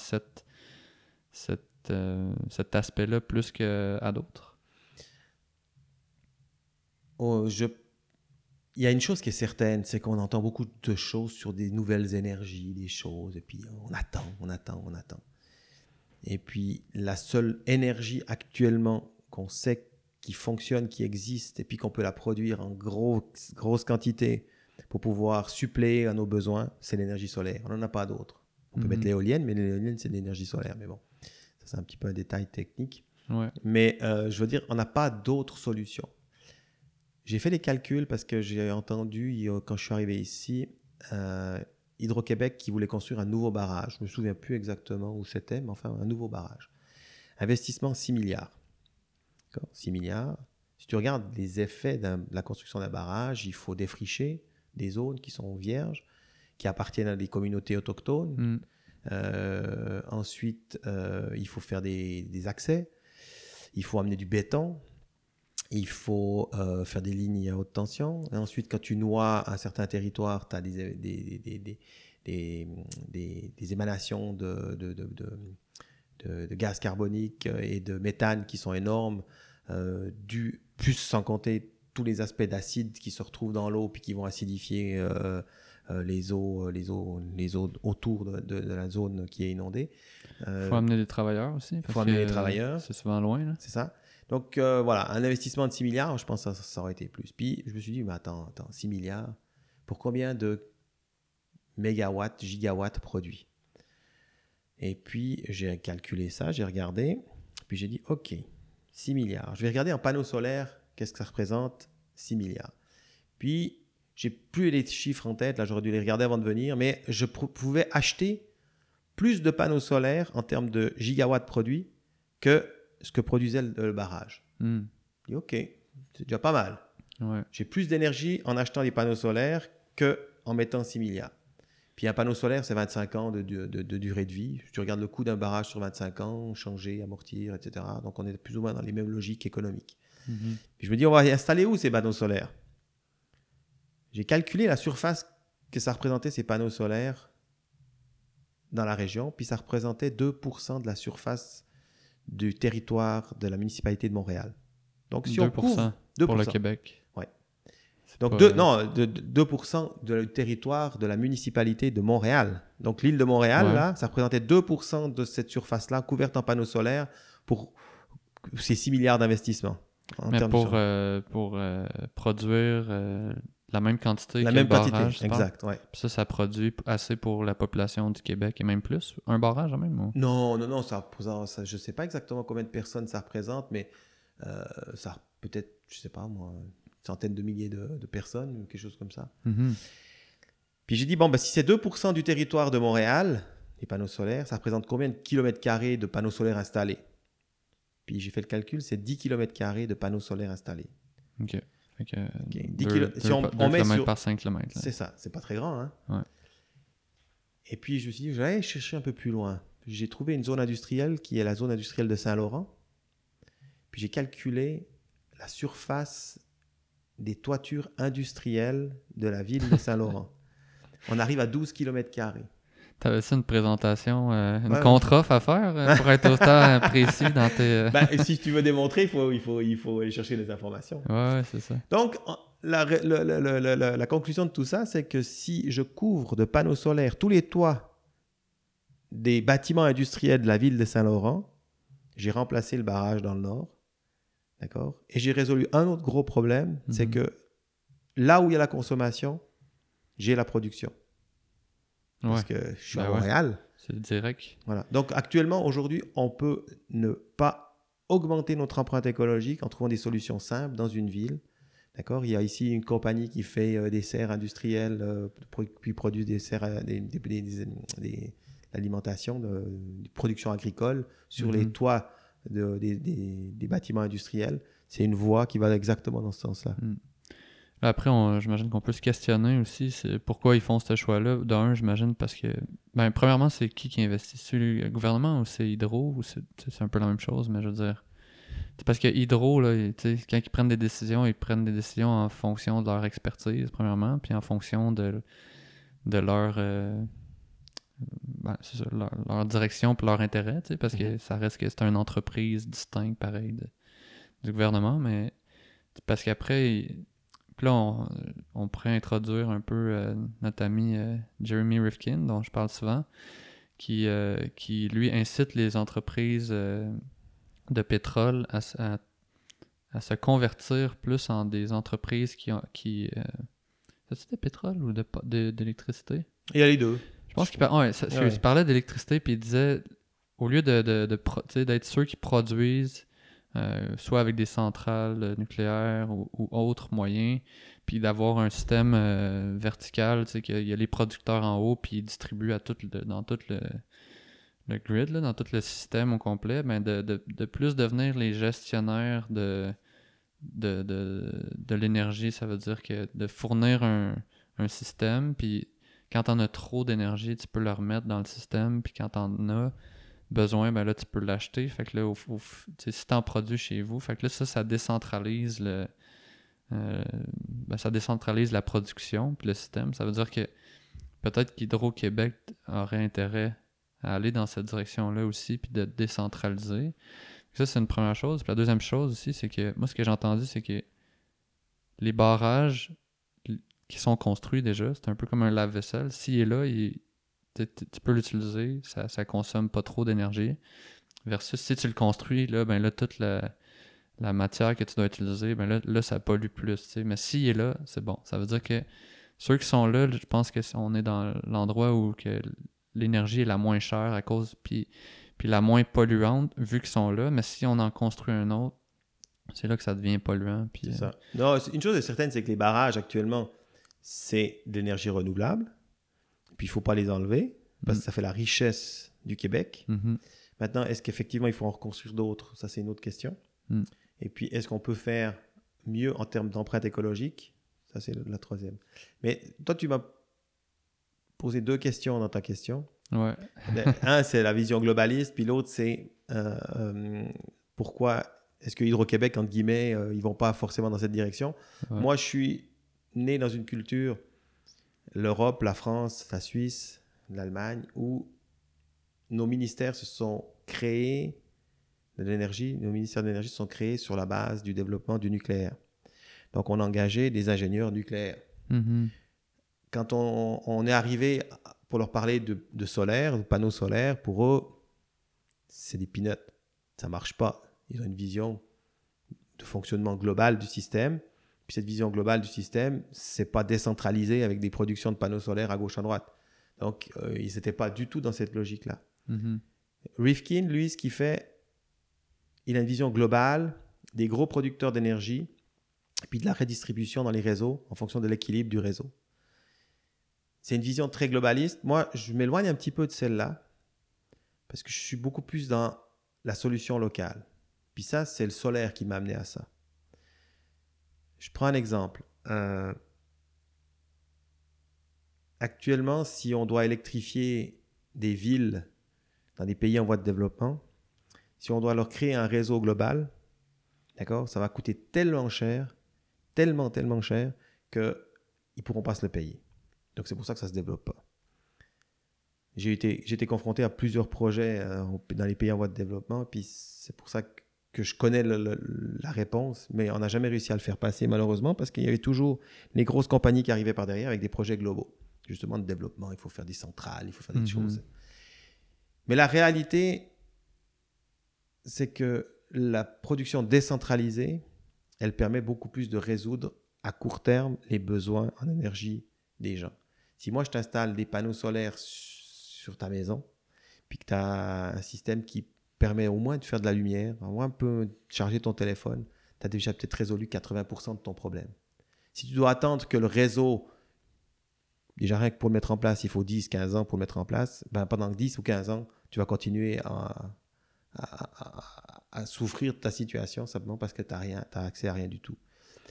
euh, cet aspect-là plus qu'à d'autres? Oh, je... Il y a une chose qui est certaine, c'est qu'on entend beaucoup de choses sur des nouvelles énergies, des choses, et puis on attend, on attend, on attend. Et puis la seule énergie actuellement qu'on sait qui fonctionne, qui existe, et puis qu'on peut la produire en gros, grosse quantité pour pouvoir suppléer à nos besoins, c'est l'énergie solaire. On n'en a pas d'autre. On peut Mhm. mettre l'éolienne, mais l'éolienne, c'est de l'énergie solaire. Mais bon, ça c'est un petit peu un détail technique. Ouais. Mais euh, je veux dire, on n'a pas d'autre solution. J'ai fait les calculs parce que j'ai entendu, quand je suis arrivé ici, euh, Hydro-Québec qui voulait construire un nouveau barrage. Je me souviens plus exactement où c'était, mais enfin, un nouveau barrage. Investissement 6 milliards. D'accord? 6 milliards. Si tu regardes les effets de la construction d'un barrage, il faut défricher des zones qui sont vierges, qui appartiennent à des communautés autochtones. Mm. Euh, ensuite, euh, il faut faire des, des accès. Il faut amener du béton. Il faut euh, faire des lignes à haute tension. Et ensuite, quand tu noies un certain territoire, tu as des, des, des, des, émanations de, de, de, gaz carbonique et de méthane qui sont énormes, euh, du, plus sans compter tous les aspects d'acide qui se retrouvent dans l'eau puis qui vont acidifier euh, les, eaux, les, eaux, les eaux autour de, de- de la zone qui est inondée. Euh, faut amener des travailleurs aussi. parce faut amener des travailleurs. C'est souvent loin. C'est ça. Donc euh, voilà, un investissement de 6 milliards, je pense que ça, aurait été plus. Puis je me suis dit, mais attends, attends, 6 milliards, pour combien de mégawatts, gigawatts produits? Et puis j'ai calculé ça, j'ai regardé, puis j'ai dit, ok, 6 milliards. Je vais regarder en panneaux solaires, qu'est-ce que ça représente 6 milliards. Puis j'ai plus les chiffres en tête, là j'aurais dû les regarder avant de venir, mais je pouvais acheter plus de panneaux solaires en termes de gigawatts produits que ce que produisait le, le barrage. Mm. Je dis, ok, c'est déjà pas mal. Ouais. J'ai plus d'énergie en achetant des panneaux solaires que en mettant 6 milliards. Puis un panneau solaire, c'est 25 ans de, de- de- de durée de vie. Tu regardes le coût d'un barrage sur 25 ans, changer, amortir, etc. Donc on est plus ou moins dans les mêmes logiques économiques. Mhm. Puis je me dis, on va y installer où ces panneaux solaires? J'ai calculé la surface que ça représentait ces panneaux solaires dans la région, puis ça représentait 2% de la surface du territoire de la municipalité de Montréal. Donc si on 2% couvre pour le 2%. Québec. Ouais. Donc pas- deux, non, de, de- 2% du territoire de la municipalité de Montréal. Donc l'île de Montréal, Ouais. là, ça représentait 2% de cette surface-là couverte en panneaux solaires pour ces 6 milliards d'investissements. en Mais pour, euh, pour euh, produire euh, la même quantité la que même le quantité, barrage, exact. Ouais. Puis ça, ça produit assez pour la population du Québec et même plus? Un barrage, même. ou- Non, non, non, ça représente, ça- je ne sais pas exactement combien de personnes ça représente, mais euh, ça peut-être, je ne sais pas moi, une centaine de milliers de, de personnes, ou quelque chose comme ça. Mhm. Puis j'ai dit, bon, bah, si c'est 2% du territoire de Montréal, les panneaux solaires, ça représente combien de kilomètres carrés de panneaux solaires installés? Puis j'ai fait le calcul, c'est 10 kilomètres carrés de panneaux solaires installés. Fait que, 10 deux- kilo- deux si on- on met sur- par 5 km. C'est ça, c'est pas très grand. Hein Ouais. Et puis je me suis dit, j'allais chercher un peu plus loin. J'ai trouvé une zone industrielle qui est la zone industrielle de Saint-Laurent. Puis j'ai calculé la surface des toitures industrielles de la ville de Saint-Laurent. On arrive à 12 km. T'avais-tu une présentation, euh, une Ouais, ouais. contre-offre à faire euh, pour être autant précis dans tes... euh, Bah, si tu veux démontrer, il faut, il, faut, il faut aller chercher les informations. Ouais, c'est ça. Donc, la conclusion de tout ça, c'est que si je couvre de panneaux solaires tous les toits des bâtiments industriels de la ville de Saint-Laurent, j'ai remplacé le barrage dans le nord. D'accord Et j'ai résolu un autre gros problème, c'est Mhm. que là où il y a la consommation, j'ai la production. Ouais, Parce que je suis Ben à ouais. Montréal. c'est direct. Voilà. Donc actuellement, aujourd'hui, on peut ne pas augmenter notre empreinte écologique en trouvant des solutions simples dans une ville. D'accord? Il y a ici une compagnie qui fait euh, des serres industrielles, euh, puis produit des serres, euh, des, des, des- des- l'alimentation, de, de production agricole sur les Mhm. toits de- des, des- des bâtiments industriels. C'est une voie qui va exactement dans ce sens-là. Là, après, j'imagine qu'on peut se questionner aussi c'est pourquoi ils font ce choix-là. D'un, j'imagine parce que, ben, premièrement, c'est qui qui investit? C'est le gouvernement ou c'est Hydro ou c'est un peu la même chose, mais je veux dire. C'est parce que Hydro, là, quand ils prennent des décisions, ils prennent des décisions en fonction de leur expertise, premièrement, puis en fonction de, de leur. euh, ben, ça, leur, leur direction et leur intérêt, parce que Mhm. ça reste que c'est une entreprise distincte, pareil, de- du gouvernement, mais parce qu'après, puis là, on, on pourrait introduire un peu euh, notre ami euh, Jeremy Rifkin, dont je parle souvent, qui, euh, qui lui incite les entreprises de pétrole à, s- à- à se convertir plus en des entreprises qui ont. Qui, c'est-tu de pétrole ou de po- de- d'électricité? Il y a les deux. Je pense qu'il par- ouais, parlait d'électricité, puis il disait, au lieu de, de, de d'être ceux qui produisent, euh, soit avec des centrales euh, nucléaires ou, autres moyens, puis d'avoir un système euh, vertical, tu sais, qu'il y a les producteurs en haut, puis ils distribuent à tout le- dans tout le, le grid, là, dans tout le système au complet, ben de, de, de plus devenir les gestionnaires de, de, de, de l'énergie. Ça veut dire que de fournir un, un système, puis quand t'en as trop d'énergie, tu peux le remettre dans le système, puis quand t'en as besoin, ben là, tu peux l'acheter. Fait que là, au, au- tu si t'en produis chez vous, fait que là, ça, ça décentralise le... euh, ben, ça décentralise la production, puis le système. Ça veut dire que peut-être qu'Hydro-Québec aurait intérêt à aller dans cette direction-là aussi, puis de décentraliser. Ça, c'est une première chose. Puis la deuxième chose aussi, c'est que moi, ce que j'ai entendu, c'est que les barrages qui sont construits déjà, c'est un peu comme un lave-vaisselle. S'il est là, il- tu peux l'utiliser, ça, ça consomme pas trop d'énergie. Versus si tu le construis, là, ben là, toute la, la matière que tu dois utiliser, ben là, là ça pollue plus. Mais s'il est là, c'est bon. Ça veut dire que ceux qui sont là, je pense que si on est dans l'endroit où que l'énergie est la moins chère à cause, puis, puis la moins polluante, vu qu'ils sont là. Mais si on en construit un autre, c'est là que ça devient polluant. Puis, euh. Non, une chose est certaine, c'est que les barrages actuellement, c'est de l'énergie renouvelable. Puis il faut pas les enlever parce Mm. que ça fait la richesse du Québec. mhm. Maintenant, est-ce qu'effectivement il faut en reconstruire d'autres? Ça, c'est une autre question. Mm. Et puis, est-ce qu'on peut faire mieux en termes d'empreinte écologique Ça, c'est la troisième. Mais toi, tu m'as posé deux questions dans ta question. Ouais. Ben, Un, c'est la vision globaliste, puis l'autre, c'est euh, euh, pourquoi est-ce que Hydro-Québec, entre guillemets, euh, ils vont pas forcément dans cette direction? Ouais. Moi, je suis né dans une culture, l'Europe, la France, la Suisse, l'Allemagne, où nos ministères se sont créés de l'énergie, nos ministères de l'énergie se sont créés sur la base du développement du nucléaire. Donc, on a engagé des ingénieurs nucléaires Mhm. quand on, on est arrivé pour leur parler de, de solaire, de panneaux solaires, pour eux, c'est des peanuts. Ça marche pas. Ils ont une vision de fonctionnement global du système. Puis cette vision globale du système, c'est pas décentralisé avec des productions de panneaux solaires à gauche à droite. Donc, euh, ils n'étaient pas du tout dans cette logique-là. Mhm. Rifkin, lui, ce qu'il fait, il a une vision globale des gros producteurs d'énergie, puis de la redistribution dans les réseaux en fonction de l'équilibre du réseau. C'est une vision très globaliste. Moi, je m'éloigne un petit peu de celle-là, parce que je suis beaucoup plus dans la solution locale. Puis ça, c'est le solaire qui m'a amené à ça. Je prends un exemple. Euh, actuellement, si on doit électrifier des villes dans des pays en voie de développement, si on doit leur créer un réseau global, d'accord, ça va coûter tellement cher, tellement, tellement cher, qu'ils ne pourront pas se le payer. Donc c'est pour ça que ça ne se développe pas. J'ai été, confronté à plusieurs projets euh, dans les pays en voie de développement, puis c'est pour ça que, que je connais le- le- la réponse, mais on n'a jamais réussi à le faire passer malheureusement, parce qu'il y avait toujours les grosses compagnies qui arrivaient par derrière avec des projets globaux, justement de développement. Il faut faire des centrales, il faut faire des Mhm. choses. Mais la réalité, c'est que la production décentralisée, elle permet beaucoup plus de résoudre à court terme les besoins en énergie des gens. Si moi je t'installe des panneaux solaires sur ta maison, puis que tu as un système qui permet au moins de faire de la lumière, au moins un peu charger ton téléphone, tu as déjà peut-être résolu 80% de ton problème. Si tu dois attendre que le réseau, déjà rien que pour le mettre en place, il faut 10, 15 ans pour le mettre en place, ben pendant 10 ou 15 ans, tu vas continuer à, souffrir de ta situation simplement parce que tu n'as accès à rien du tout.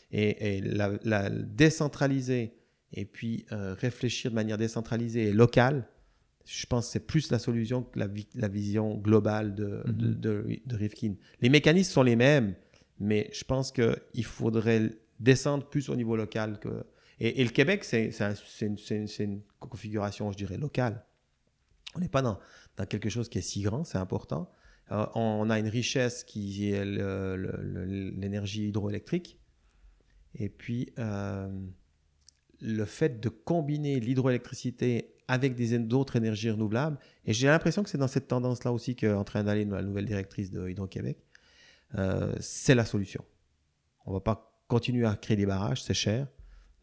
Et, la, décentraliser et puis euh, réfléchir de manière décentralisée et locale, je pense que c'est plus la solution que la, la vision globale de, de, de, Rifkin. Les mécanismes sont les mêmes, mais je pense qu'il faudrait descendre plus au niveau local. Que... Et, le Québec, c'est une, une, configuration, je dirais, locale. On n'est pas dans, dans, quelque chose qui est si grand, c'est important. Euh, on a une richesse qui est l'énergie hydroélectrique. Et puis, euh, le fait de combiner l'hydroélectricité avec d'autres énergies renouvelables, et j'ai l'impression que c'est dans cette tendance-là aussi qu'est en train d'aller la nouvelle directrice de Hydro-Québec, euh, c'est la solution. On ne va pas continuer à créer des barrages, c'est cher,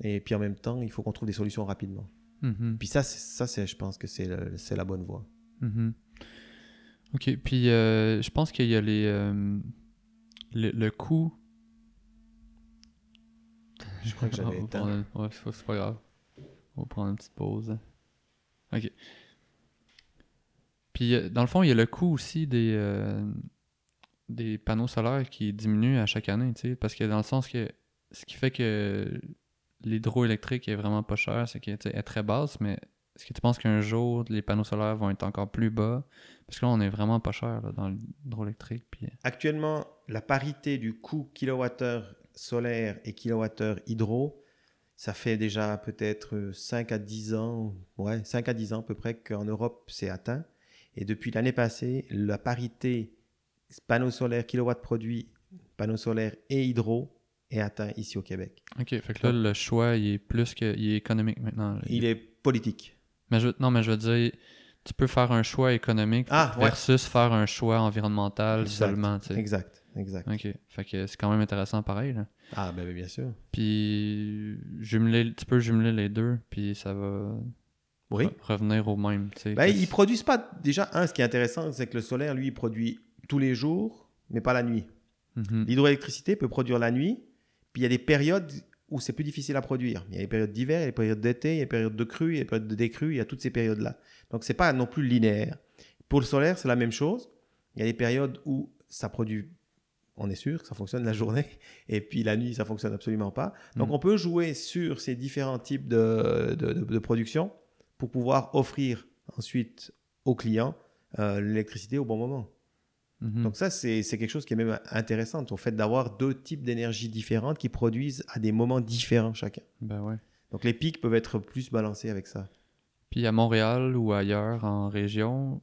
et puis en même temps, il faut qu'on trouve des solutions rapidement. Mm-hmm. Puis ça, ça je pense que c'est la bonne voie. Mm-hmm. Ok, puis euh, je pense qu'il y a les, euh, le, coût. Je crois que j'avais été. Ouais, c'est pas grave. On va prendre une petite pause. Ok. Puis euh, dans le fond, il y a le coût aussi des, des panneaux solaires qui diminue à chaque année, tu sais, parce que dans le sens que ce qui fait que l'hydroélectrique est vraiment pas cher, c'est qu'elle est très basse, mais est-ce que tu penses qu'un jour, les panneaux solaires vont être encore plus bas? Parce que là, on est vraiment pas cher dans l'hydroélectrique. Puis... Euh. Actuellement, la parité du coût kilowattheure solaire et kilowattheure hydro, ça fait déjà peut-être 5 à 10 ans, ouais, 5 à 10 ans à peu près qu'en Europe, c'est atteint. Et depuis l'année passée, la parité panneaux solaires, kilowatts produits, panneaux solaires et hydro est atteint ici au Québec. OK, fait que là, le choix, il est plus que... Il est économique maintenant. Il est politique. Mais je, non, mais je veux dire, tu peux faire un choix économique ah, versus faire un choix environnemental seulement. Exact, exact. OK. Fait que c'est quand même intéressant pareil. Là. Ah, ben, ben bien sûr. Puis, jumeler, tu peux jumeler les deux, puis ça va oui. revenir au même. Ben, ils produisent pas. Déjà, un, ce qui est intéressant, c'est que le solaire, lui, il produit tous les jours, mais pas la nuit. Mhm. L'hydroélectricité peut produire la nuit, puis il y a des périodes où c'est plus difficile à produire. Il y a les périodes d'hiver, il y a les périodes d'été, il y a les périodes de crue, il y a les périodes de décrue, il y a toutes ces périodes-là. Donc c'est pas non plus linéaire. Pour le solaire, c'est la même chose. Il y a des périodes où ça produit, on est sûr que ça fonctionne la journée, et puis la nuit, ça fonctionne absolument pas. Donc mm. on peut jouer sur ces différents types de, de, production pour pouvoir offrir ensuite aux clients euh, l'électricité au bon moment. Mhm. Donc ça, c'est quelque chose qui est même intéressant, au fait d'avoir deux types d'énergie différentes qui produisent à des moments différents chacun. Ben ouais. Donc les pics peuvent être plus balancés avec ça. Puis à Montréal ou ailleurs en région,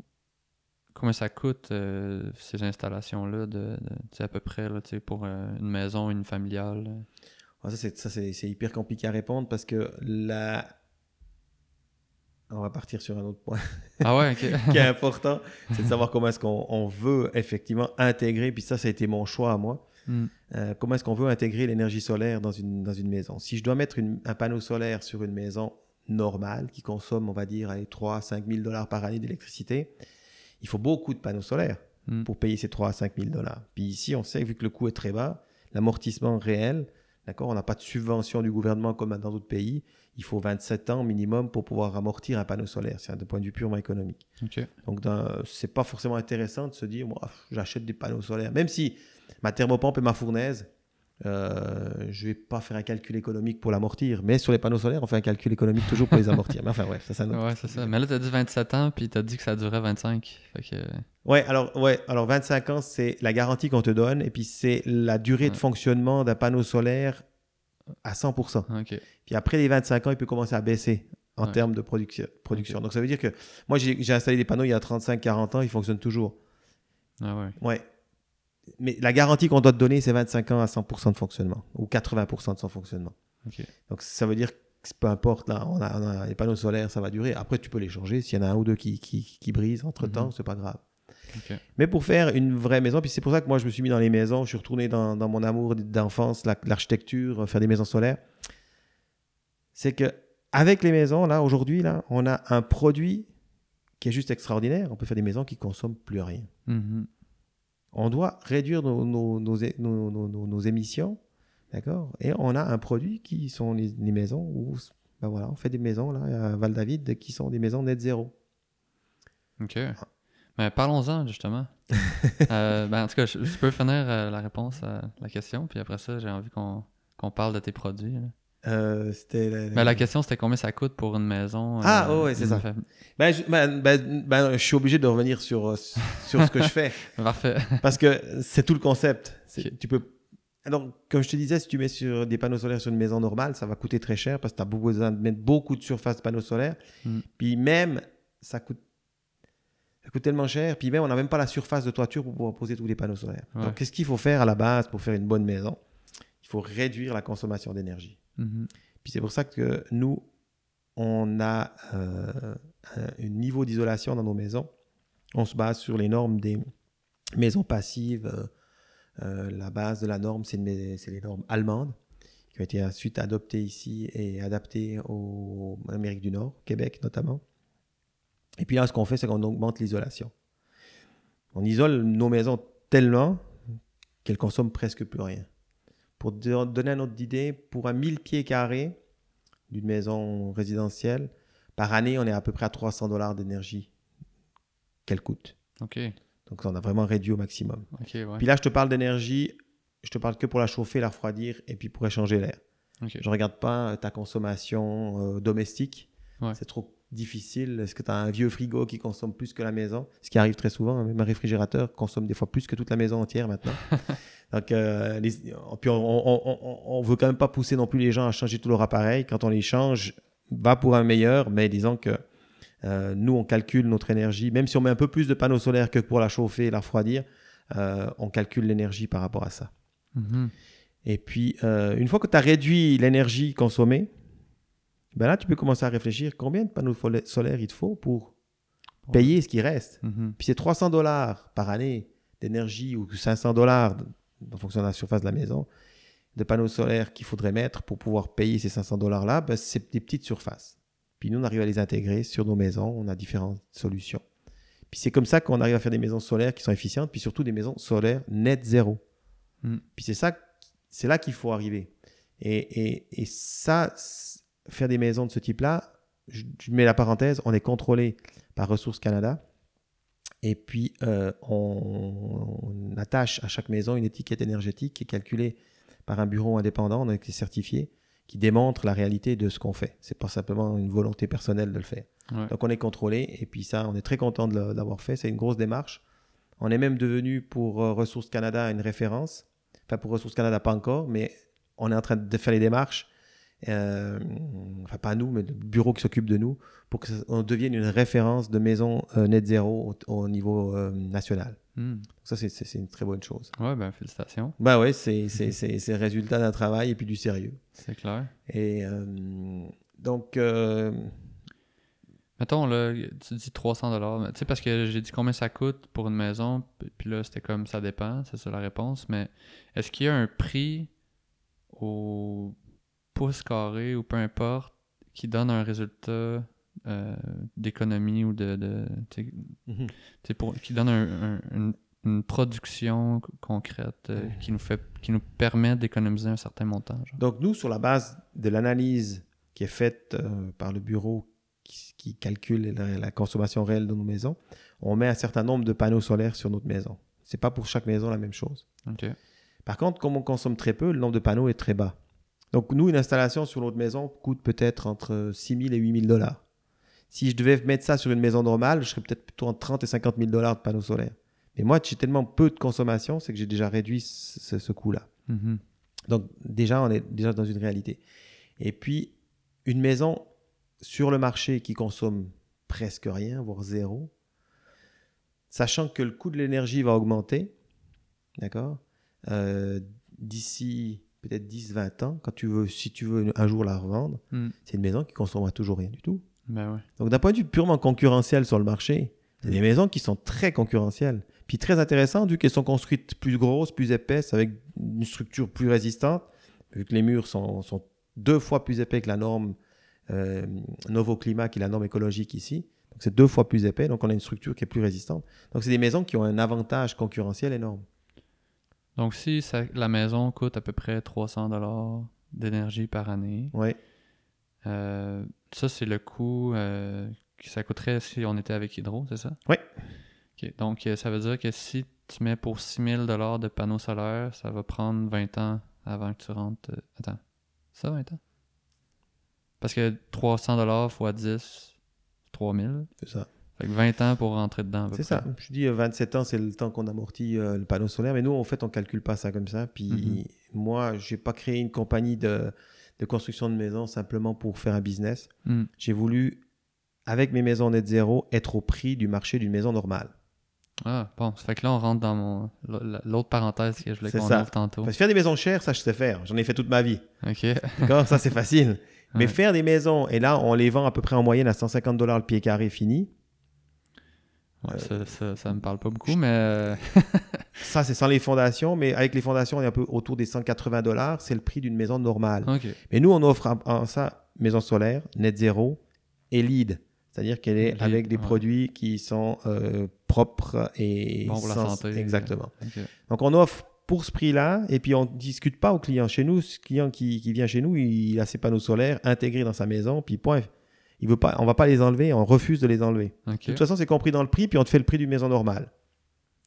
combien ça coûte euh, ces installations-là, de, à peu près là, pour euh, une maison, une familiale? ça, c'est hyper compliqué à répondre parce que la, on va partir sur un autre point ah qui est important, c'est de savoir comment est-ce qu'on veut effectivement intégrer, puis ça, ça a été mon choix à moi, hmm. euh, comment est-ce qu'on veut intégrer l'énergie solaire dans une, dans une maison? Si je dois mettre un panneau solaire sur une maison normale, qui consomme, on va dire, 3 à 5 000 dollars par année d'électricité, il faut beaucoup de panneaux solaires hmm. pour payer ces 3 à 5 000 dollars. Puis ici, on sait, vu que le coût est très bas, l'amortissement réel, D'accord On n'a pas de subvention du gouvernement comme dans d'autres pays. Il faut 27 ans minimum pour pouvoir amortir un panneau solaire. C'est un point de vue purement économique. Donc, ce n'est pas forcément intéressant de se dire, moi, j'achète des panneaux solaires. Même si ma thermopompe et ma fournaise, euh, je ne vais pas faire un calcul économique pour l'amortir. Mais sur les panneaux solaires, on fait un calcul économique toujours pour les amortir. Mais enfin, bref, ça, c'est Ouais, c'est ça. Mais là, tu as dit 27 ans, puis tu as dit que ça durait 25. Ouais, alors, ouais, alors 25 ans, c'est la garantie qu'on te donne, et puis c'est la durée de fonctionnement d'un panneau solaire à 100%. Puis après les 25 ans, il peut commencer à baisser en termes de production. production. Donc ça veut dire que moi, j'ai installé des panneaux il y a 35-40 ans, ils fonctionnent toujours. Ah ouais. Ouais. Mais la garantie qu'on doit te donner, c'est 25 ans à 100% de fonctionnement, ou 80% de son fonctionnement. Donc ça veut dire que peu importe, là, on a, on a les panneaux solaires, ça va durer. Après, tu peux les changer. S'il y en a un ou deux qui, qui, qui brisent entre-temps, Mhm. c'est pas grave. Mais pour faire une vraie maison, puis c'est pour ça que moi je me suis mis dans les maisons, je suis retourné dans, dans mon amour d'enfance, la- l'architecture, faire des maisons solaires. C'est que avec les maisons, là, aujourd'hui, là, on a un produit qui est juste extraordinaire. On peut faire des maisons qui consomment plus rien. Mhm. On doit réduire nos, émissions, d'accord? Et on a un produit qui sont les, les maisons où, ben voilà, on fait des maisons là à Val-David qui sont des maisons net zéro. Ok. Mais parlons-en, justement. Euh, ben, en tout cas, je, je peux finir euh, la réponse à la question, puis après ça, j'ai envie qu'on parle de tes produits. là. Euh, C'était la- Ben, la question, c'était combien ça coûte pour une maison. Ah, euh, ouais, c'est ça. Ben, je, ben, ben- ben, je suis obligé de revenir sur, euh, sur ce que je fais. Parfait. Parce que c'est tout le concept. Tu peux... Alors, comme je te disais, si tu mets sur des panneaux solaires sur une maison normale, ça va coûter très cher parce que tu as besoin de mettre beaucoup de surface de panneaux solaires. Mm. Puis même, ça coûte... ça coûte tellement cher. Puis même, on n'a même pas la surface de toiture pour pouvoir poser tous les panneaux solaires. Ouais. Donc, qu'est-ce qu'il faut faire à la base pour faire une bonne maison? Il faut réduire la consommation d'énergie. Mhm. Puis c'est pour ça que nous, on a euh, un, niveau d'isolation dans nos maisons. On se base sur les normes des maisons passives. Euh, euh, la base de la norme, c'est les normes allemandes qui ont été ensuite adoptées ici et adaptées en Amérique du Nord, Québec notamment. Et puis là, ce qu'on fait, c'est qu'on augmente l'isolation. On isole nos maisons tellement qu'elles consomment presque plus rien. Pour donner un ordre d'idée, pour un 1000 pieds carrés d'une maison résidentielle, par année, on est à peu près à 300 dollars d'énergie qu'elle coûte. Ok. Donc, on a vraiment réduit au maximum. Ouais. Puis là, je te parle d'énergie, je te parle que pour la chauffer, la refroidir et puis pour échanger l'air. Ok. Je regarde pas euh, ta consommation euh, domestique. Ouais. C'est trop difficile. Est-ce que tu as un vieux frigo qui consomme plus que la maison? Ce qui arrive très souvent. hein, Même un réfrigérateur consomme des fois plus que toute la maison entière maintenant. Donc, euh, les- puis on, on veut quand même pas pousser non plus les gens à changer tout leur appareil. Quand on les change, va pour un meilleur, mais disons que euh, nous, on calcule notre énergie. Même si on met un peu plus de panneaux solaires que pour la chauffer et la refroidir, euh, on calcule l'énergie par rapport à ça. Mhm. Et puis, une fois que tu as réduit l'énergie consommée, ben là, tu peux commencer à réfléchir combien de panneaux solaires il te faut pour payer ce qui reste. Mhm. Puis c'est 300 dollars par année d'énergie ou 500 dollars en fonction de la surface de la maison de panneaux solaires qu'il faudrait mettre pour pouvoir payer ces 500 dollars-là, ben, c'est des petites surfaces. Puis nous, on arrive à les intégrer sur nos maisons, on a différentes solutions. Puis c'est comme ça qu'on arrive à faire des maisons solaires qui sont efficientes, puis surtout des maisons solaires net zéro. Mm. Puis c'est ça, c'est là qu'il faut arriver. Et, et, et ça, faire des maisons de ce type-là, je, je mets la parenthèse, on est contrôlé par Ressources Canada. Et puis, euh, on, on attache à chaque maison une étiquette énergétique qui est calculée par un bureau indépendant, on a été certifié, qui démontre la réalité de ce qu'on fait. C'est pas simplement une volonté personnelle de le faire. Ouais. Donc on est contrôlé et puis ça, on est très content de d'avoir fait. C'est une grosse démarche. On est même devenu pour euh, Ressources Canada une référence. Enfin pour Ressources Canada pas encore, mais on est en train de faire les démarches. Euh, enfin pas nous, mais le bureau qui s'occupe de nous, pour qu'on devienne une référence de maison euh, net zéro au, au niveau euh, national. Mhm. Ça c'est- une très bonne chose. Ouais, ben félicitations. Bah ouais, c'est c'est- c'est- c'est le résultat d'un travail et puis du sérieux. C'est clair. Et donc Mettons, là, tu dis 300 dollars. Tu sais, parce que j'ai dit combien ça coûte pour une maison, puis là, c'était comme ça dépend, c'est ça la réponse. Mais est-ce qu'il y a un prix au pouce carré ou peu importe qui donne un résultat euh, d'économie ou de. de tu sais, mhm. pour, qui donne un- un- une, une production concrète euh, qui, nous fait, qui nous permet d'économiser un certain montant. genre. Donc nous, sur la base de l'analyse qui est faite euh, par le bureau qui, qui calcule la, la consommation réelle de nos maisons, on met un certain nombre de panneaux solaires sur notre maison. C'est pas pour chaque maison la même chose. Par contre, comme on consomme très peu, le nombre de panneaux est très bas. Donc nous, une installation sur notre maison coûte peut-être entre 6 000 et 8 000 dollars. Si je devais mettre ça sur une maison normale, je serais peut-être plutôt entre 30 et 50 000 dollars de panneaux solaires. Mais moi, j'ai tellement peu de consommation, c'est que j'ai déjà réduit ce, coût-là. Mhm. Donc déjà, on est déjà dans une réalité. Et puis, une maison sur le marché qui consomme presque rien, voire zéro, sachant que le coût de l'énergie va augmenter, d'accord Euh, D'ici peut-être 10, 20 ans, quand tu veux, si tu veux un jour la revendre, Hmm. c'est une maison qui consommera toujours rien du tout. Ben ouais. Donc d'un point de vue purement concurrentiel sur le marché, c'est des maisons qui sont très concurrentielles. Puis très intéressantes vu qu'elles sont construites plus grosses, plus épaisses, avec une structure plus résistante, vu que les murs sont, sont deux fois plus épais que la norme euh, Novo Climat, qui est la norme écologique ici. Donc c'est deux fois plus épais, donc on a une structure qui est plus résistante. Donc c'est des maisons qui ont un avantage concurrentiel énorme. Donc, si ça- la maison coûte à peu près 300 dollars d'énergie par année, Ouais. euh, ça, c'est le coût euh, que ça coûterait si on était avec Hydro, c'est ça? Ok, Donc, euh, ça veut dire que si tu mets pour 6000 dollars de panneaux solaires, ça va prendre 20 ans avant que tu rentres. Attends, ça 20 ans? Parce que 300 dollars x 10, 3000. C'est ça. Fait que 20 ans pour rentrer dedans. C'est ça. Je dis euh, 27 ans, c'est le temps qu'on amortit euh, le panneau solaire. Mais nous, en fait, on calcule pas ça comme ça. Puis Mhm. moi, j'ai pas créé une compagnie de, de construction de maisons simplement pour faire un business. Hmm. J'ai voulu, avec mes maisons net zéro, être au prix du marché d'une maison normale. Ah, bon. Ça fait que là, on rentre dans mon l'autre parenthèse que je voulais qu'on ça. ouvre tantôt. Parce que faire des maisons chères, ça, je sais faire. J'en ai fait toute ma vie. Ok. D'accord Ça, c'est facile. Mais Ouais. faire des maisons, et là, on les vend à peu près en moyenne à 150 dollars le pied carré fini. Ouais, ça, ça, ça me parle pas beaucoup, mais. euh, Ça, c'est sans les fondations. Mais avec les fondations, on est un peu autour des 180 dollars. C'est le prix d'une maison normale. Mais nous, on offre en- ça maison solaire, net zéro et lead. C'est-à-dire qu'elle est Lead, avec des ouais. produits qui sont euh, propres et Bon pour la sans- santé. Exactement. Ok. Donc on offre pour ce prix-là et puis on ne discute pas au client. Chez nous, ce client qui, qui vient chez nous, il a ses panneaux solaires intégrés dans sa maison, puis point. Il veut pas, on va pas les enlever, on refuse de les enlever. De toute façon, c'est compris dans le prix, puis on te fait le prix d'une maison normale.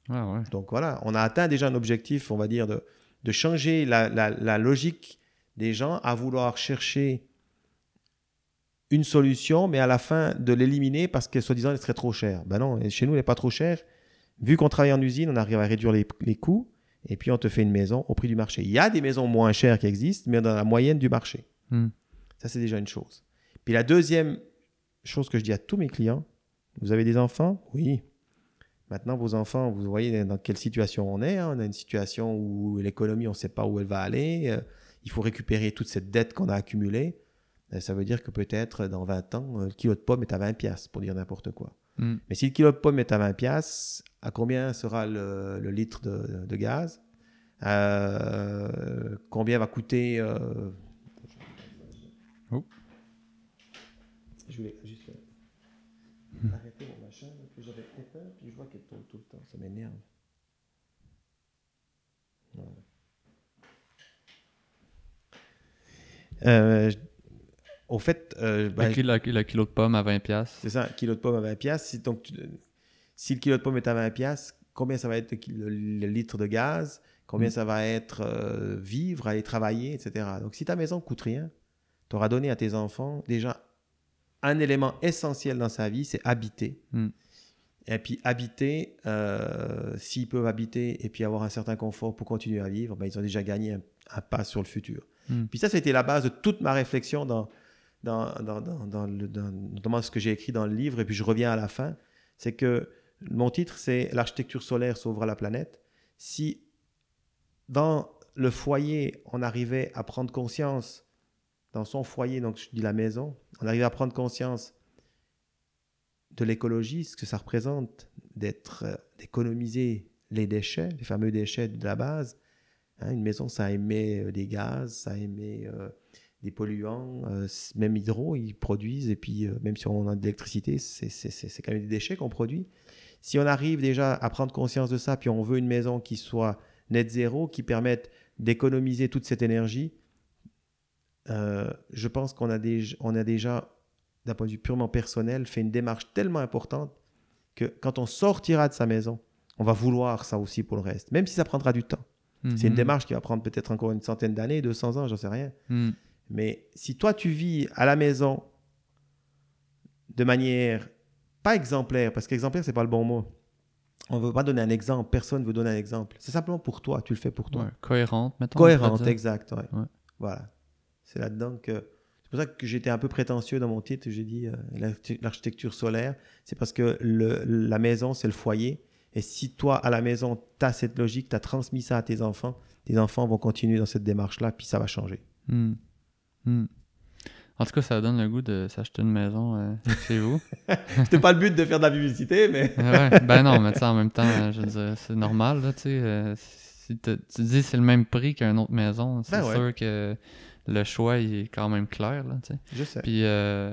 Ouais. Donc voilà, on a atteint déjà un objectif, on va dire, de, de changer la, la- la logique des gens à vouloir chercher une solution, mais à la fin de l'éliminer parce que soi-disant elle serait trop chère. Ben non, chez nous, elle n'est pas trop chère. Vu qu'on travaille en usine, on arrive à réduire les, les coûts et puis on te fait une maison au prix du marché. Il y a des maisons moins chères qui existent, mais dans la moyenne du marché. Hmm. Ça, c'est déjà une chose. Puis la deuxième chose que je dis à tous mes clients, vous avez des enfants? Oui. Maintenant, vos enfants, vous voyez dans quelle situation on est. hein. On a une situation où l'économie, on ne sait pas où elle va aller. Euh, il faut récupérer toute cette dette qu'on a accumulée. Euh, ça veut dire que peut-être dans 20 ans, euh, le kilo de pomme est à 20 piastres, pour dire n'importe quoi. Hmm. Mais si le kilo de pomme est à 20 piastres, à combien sera le, le litre de, de gaz? Euh, Combien va coûter euh, Je voulais juste arrêter mon machin que j'avais éteint, puis je vois qu'elle tourne tout le temps. Ça m'énerve. Voilà. Euh, au fait, euh, ben, Le, kilo, le kilo de pommes à 20$. piastres. c'est ça, kilo de pomme à 20 piastres. Si, donc, tu- si le kilo de pomme est à 20 piastres, combien ça va être le, ki- le- le litre de gaz? Combien Mm. ça va être euh, vivre, aller travailler, etc. Donc, si ta maison coûte rien, tu auras donné à tes enfants déjà un élément essentiel dans sa vie, c'est habiter. Mm. Et puis habiter, euh, s'ils peuvent habiter et puis avoir un certain confort pour continuer à vivre, ben, ils ont déjà gagné un, un pas sur le futur. Mm. Puis ça, c'était la base de toute ma réflexion dans, dans, dans, dans, dans le, notamment ce que j'ai écrit dans le livre, et puis je reviens à la fin, c'est que mon titre, c'est L'architecture solaire sauvera la planète. Si dans le foyer, on arrivait à prendre conscience, dans son foyer, donc je dis la maison, on arrivait à prendre conscience de l'écologie, ce que ça représente d'être, euh, d'économiser les déchets, les fameux déchets de la base. Hein, une maison, ça émet euh, des gaz, ça émet euh, des polluants, même hydro, ils produisent, et puis même si on a de l'électricité, c'est quand même des déchets qu'on produit. Si on arrive déjà à prendre conscience de ça, puis on veut une maison qui soit net zéro, qui permette d'économiser toute cette énergie, euh, je pense qu'on a, déjà, on a déjà, d'un point de vue purement personnel, fait une démarche tellement importante que quand on sortira de sa maison, on va vouloir ça aussi pour le reste, même si ça prendra du temps. C'est une Mhm. démarche qui va prendre peut-être encore une centaine d'années, 200 ans, j'en sais rien. Hmm. Mais si toi, tu vis à la maison de manière pas exemplaire, parce qu'exemplaire, c'est pas le bon mot. On ne veut pas donner un exemple, personne ne veut donner un exemple. C'est simplement pour toi, tu le fais pour toi. Ouais, Cohérente, pourrait Cohérente, exact. ouais. Ouais. Voilà. C'est là-dedans que. C'est pour ça que j'étais un peu prétentieux dans mon titre. J'ai dit euh, l'archi- l'architecture solaire. C'est parce que le- la maison, c'est le foyer. Et si toi, à la maison, tu as cette logique, tu as transmis ça à tes enfants, tes enfants vont continuer dans cette démarche-là, puis ça va changer. Hmm. Hmm. En tout cas, ça donne le goût de s'acheter une maison euh, chez vous. C'était pas le but de faire de la publicité, mais. ouais, ben non, mais en même temps, je veux dire, c'est normal, là, tu sais. euh, si te- tu dis c'est le même prix qu'une autre maison, c'est Ben ouais. sûr que le choix il est quand même clair, là. Je sais. Puis, euh,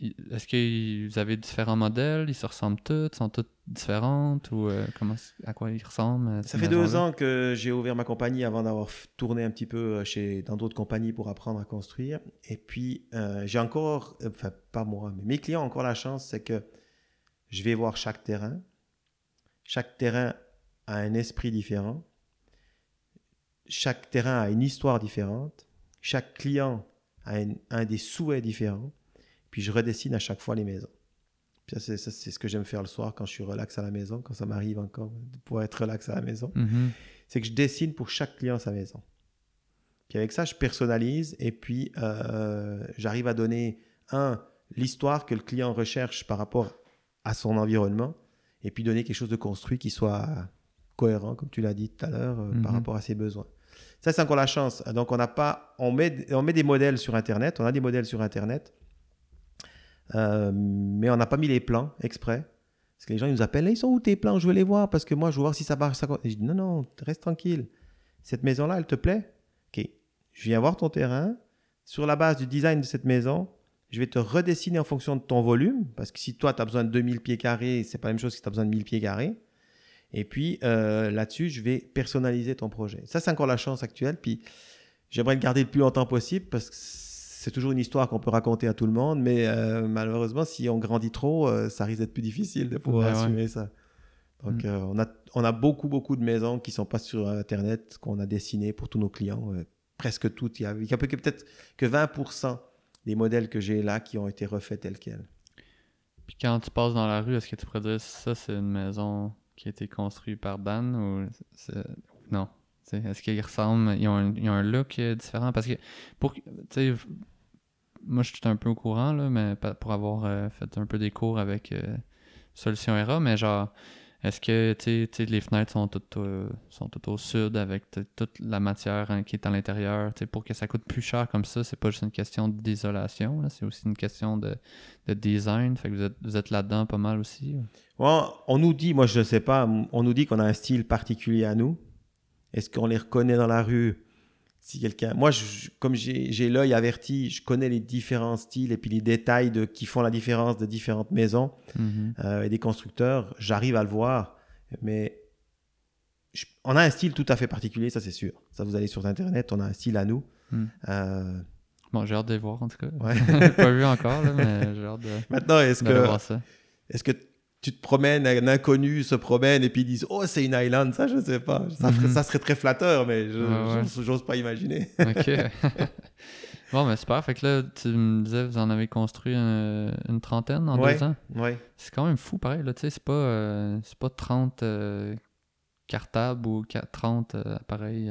est-ce que vous avez différents modèles? Ils se ressemblent toutes Sont toutes différentes Ou euh, comment, à quoi ils ressemblent euh, Ça fait deux ans que j'ai ouvert ma compagnie avant d'avoir tourné un petit peu chez, dans d'autres compagnies pour apprendre à construire. Et puis, euh, j'ai encore, enfin, pas moi, mais mes clients ont encore la chance, c'est que je vais voir chaque terrain. Chaque terrain a un esprit différent. Chaque terrain a une histoire différente. Chaque client a un, un des souhaits différents. Puis, je redessine à chaque fois les maisons. Puis ça, c'est ce que j'aime faire le soir quand je suis relax à la maison, quand ça m'arrive encore de pouvoir être relax à la maison Mhm. c'est que je dessine pour chaque client sa maison. Puis avec ça, je personnalise et puis euh, j'arrive à donner, un, l'histoire que le client recherche par rapport à son environnement et puis donner quelque chose de construit qui soit cohérent, comme tu l'as dit tout à l'heure, euh, par Mhm. rapport à ses besoins. Ça, c'est encore la chance. Donc, on n'a pas, on met, on met des modèles sur Internet, on a des modèles sur Internet, euh, mais on n'a pas mis les plans exprès. Parce que les gens ils nous appellent, ils sont où tes plans? Je veux les voir parce que moi, je veux voir si ça marche. Je dis, non, non, reste tranquille. Cette maison-là, elle te plaît? Ok. Je viens voir ton terrain. Sur la base du design de cette maison, je vais te redessiner en fonction de ton volume. Parce que si toi, tu as besoin de 2000 pieds carrés, c'est pas la même chose que si tu as besoin de 1000 pieds carrés. Et puis euh, là-dessus, je vais personnaliser ton projet. Ça, c'est encore la chance actuelle. Puis j'aimerais le garder le plus longtemps possible parce que c'est toujours une histoire qu'on peut raconter à tout le monde. Mais euh, malheureusement, si on grandit trop, euh, ça risque d'être plus difficile de pouvoir Ouais, ouais. assumer ça. Donc, Mm. on, a, on a beaucoup, beaucoup de maisons qui sont pas sur Internet, qu'on a dessinées pour tous nos clients. presque toutes. Il y a, peut-être que 20% des modèles que j'ai là qui ont été refaits tels quels. Puis quand tu passes dans la rue, est-ce que tu pourrais dire ça, c'est une maison qui a été construite par Dan ou non? Est-ce qu'ils ressemblent, ils ont, un, un look euh, différent? Parce que, pour, moi je suis un peu au courant, là, mais pour avoir euh, fait un peu des cours avec euh, Solution Era, mais genre, est-ce que les fenêtres sont toutes, sont toutes au sud avec toute la matière hein, qui est à l'intérieur? Pour que ça coûte plus cher comme ça, c'est pas juste une question d'isolation, c'est aussi une question de, de design. Fait que vous êtes, vous êtes là-dedans pas mal aussi. Bon, on nous dit, moi je ne sais pas, on nous dit qu'on a un style particulier à nous. Est-ce qu'on les reconnaît dans la rue? Si quelqu'un, moi, je- comme j'ai l'œil averti, je connais les différents styles et puis les détails de, qui font la différence de différentes maisons Mhm. euh, et des constructeurs. J'arrive à le voir, mais je- on a un style tout à fait particulier, ça c'est sûr. Ça, vous allez sur Internet, on a un style à nous. Hmm. Euh, Bon, j'ai hâte de les voir en tout cas. Ouais. Pas vu encore, là, mais j'ai hâte de, Maintenant, est-ce que voir ça. Est-ce que tu te promènes, un inconnu se promène et puis ils disent Oh, c'est une island Ça, je sais pas. Ça, ferait- Mhm. ça serait très flatteur, mais je Ouais, ouais. j'ose- j'ose pas imaginer. Ok. bon, mais super. Fait que là, tu me disais, vous en avez construit une, une trentaine en Ouais. deux ans. ouais. C'est quand même fou, pareil. Là, tu sais, c'est pas, euh, c'est pas 30 euh, cartables ou qua- 30 euh, appareils.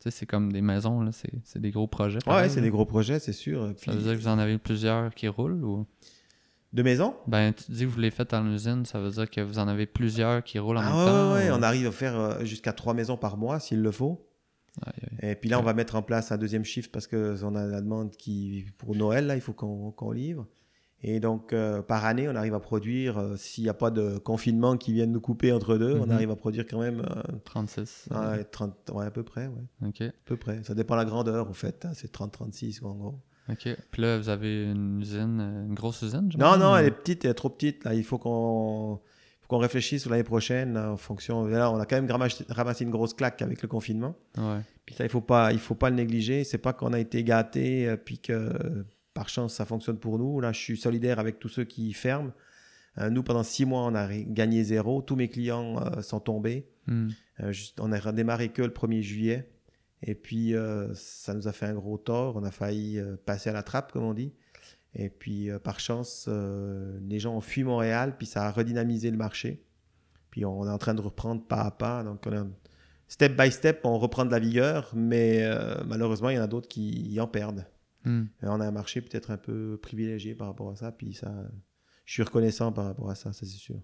tu sais, c'est comme des maisons. Là, c'est, des gros projets. Ouais, pareil, c'est des gros projets, c'est sûr. Ça veut dire que vous en avez plusieurs qui roulent ou? De maison? Ben, tu dis que vous les faites en usine, ça veut dire que vous en avez plusieurs qui roulent en Ah même ouais, temps. ouais, ouais, ou- on arrive à faire euh, jusqu'à trois maisons par mois s'il le faut. Et puis là, on va mettre en place un deuxième shift parce que on a la demande qui pour Noël là, il faut qu'on qu'on livre. Et donc euh, par année, on arrive à produire euh, s'il n'y a pas de confinement qui vienne nous couper entre deux, on Mhm. arrive à produire quand même euh, 36. ouais, 30, ouais, à peu près, ouais, Ok. à peu près. Ça dépend de la grandeur, au fait. hein, c'est 30-36 en gros. Ok. Puis là, vous avez une usine, euh, une grosse usine, Non, non, elle est petite, elle est trop petite. Là, il faut qu'on qu'on réfléchisse l'année prochaine en fonction. Là, on a quand même ramassé, une grosse claque avec le confinement. Ouais. Puis ça, il faut pas, il faut pas le négliger. C'est pas qu'on a été gâté euh, puis que par chance ça fonctionne pour nous. Là, je suis solidaire avec tous ceux qui ferment. Euh, nous, pendant six mois, on a gagné zéro. Tous mes clients euh, sont tombés. Hmm. Euh, juste- on a redémarré que le 1er juillet. Et puis, euh, ça nous a fait un gros tort. On a failli euh, passer à la trappe, comme on dit. Et puis, euh, par chance, les gens ont fui Montréal, puis ça a redynamisé le marché. Puis, on est en train de reprendre pas à pas. Donc, on step by step, on reprend de la vigueur, mais euh, malheureusement, il y en a d'autres qui y en perdent. Hmm. On a un marché peut-être un peu privilégié par rapport à ça. Puis, ça, je suis reconnaissant par rapport à ça, ça c'est sûr.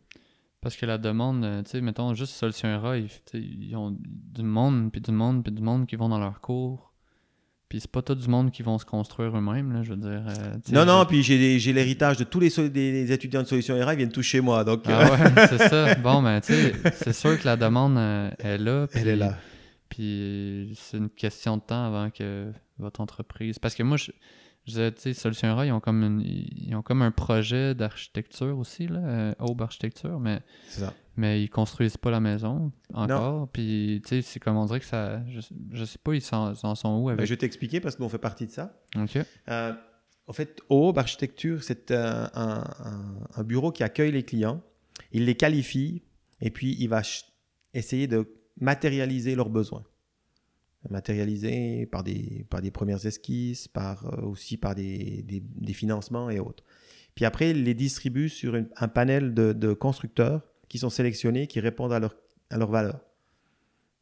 Parce que la demande, euh, tu sais, mettons, juste Solution ERA, ils, ont du monde, puis du monde, puis du monde qui vont dans leur cours. Puis c'est pas tout du monde qui vont se construire eux-mêmes, là, je veux dire. euh, Non, non, puis j'ai l'héritage de tous les, so- des, étudiants de Solution RA, ils viennent tous chez moi. Donc, euh, Ah ouais, c'est ça. Bon, ben, tu sais, c'est sûr que la demande euh, est là. elle puis- est là. Puis c'est une question de temps avant que votre entreprise. Parce que moi, je, je disais, tu sais, Solution ERA, ils ont comme, une- ils ont comme un projet d'architecture aussi, là, euh, Aube Architecture, mais, ça. mais ils construisent pas la maison encore. Puis, tu sais, c'est comme on dirait que ça. Je, je sais pas, ils s'en sont où Ben, avec. je vais t'expliquer parce que nous, on fait partie de ça. Ok. Euh, en fait, Aube Architecture, c'est un, un- bureau qui accueille les clients. Il les qualifie et puis il va essayer de matérialiser leurs besoins. Matérialiser par des, par des premières esquisses, par, euh, aussi par des, des- des financements et autres. Puis après, il les distribue sur une- un panel de, de constructeurs qui sont sélectionnés, qui répondent à, leur, à leurs valeurs.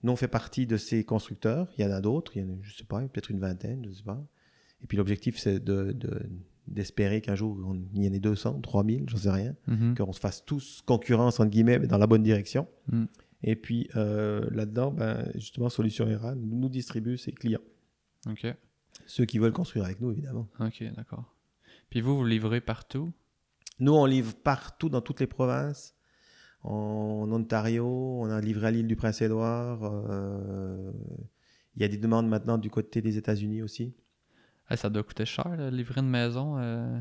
Nous, on fait partie de ces constructeurs. Il y en a d'autres, il y en a, je sais pas, peut-être une vingtaine, je sais pas. Et puis l'objectif, c'est de, de- d'espérer qu'un jour, on- il y en ait 200, 3000, j'en sais rien, Mhm. qu'on se fasse tous concurrence, entre guillemets, mais dans la bonne direction. Mm. Et puis euh, là-dedans, ben, justement, Solution ERA nous, distribue ses clients. Ok. Ceux qui veulent construire avec nous, évidemment. Ok, d'accord. Puis vous, vous livrez partout? Nous, on livre partout dans toutes les provinces. En Ontario, on a livré à l'île du Prince-Édouard. euh, Il y a des demandes maintenant du côté des États-Unis aussi. Ah, ça doit coûter cher, là, livrer une maison euh,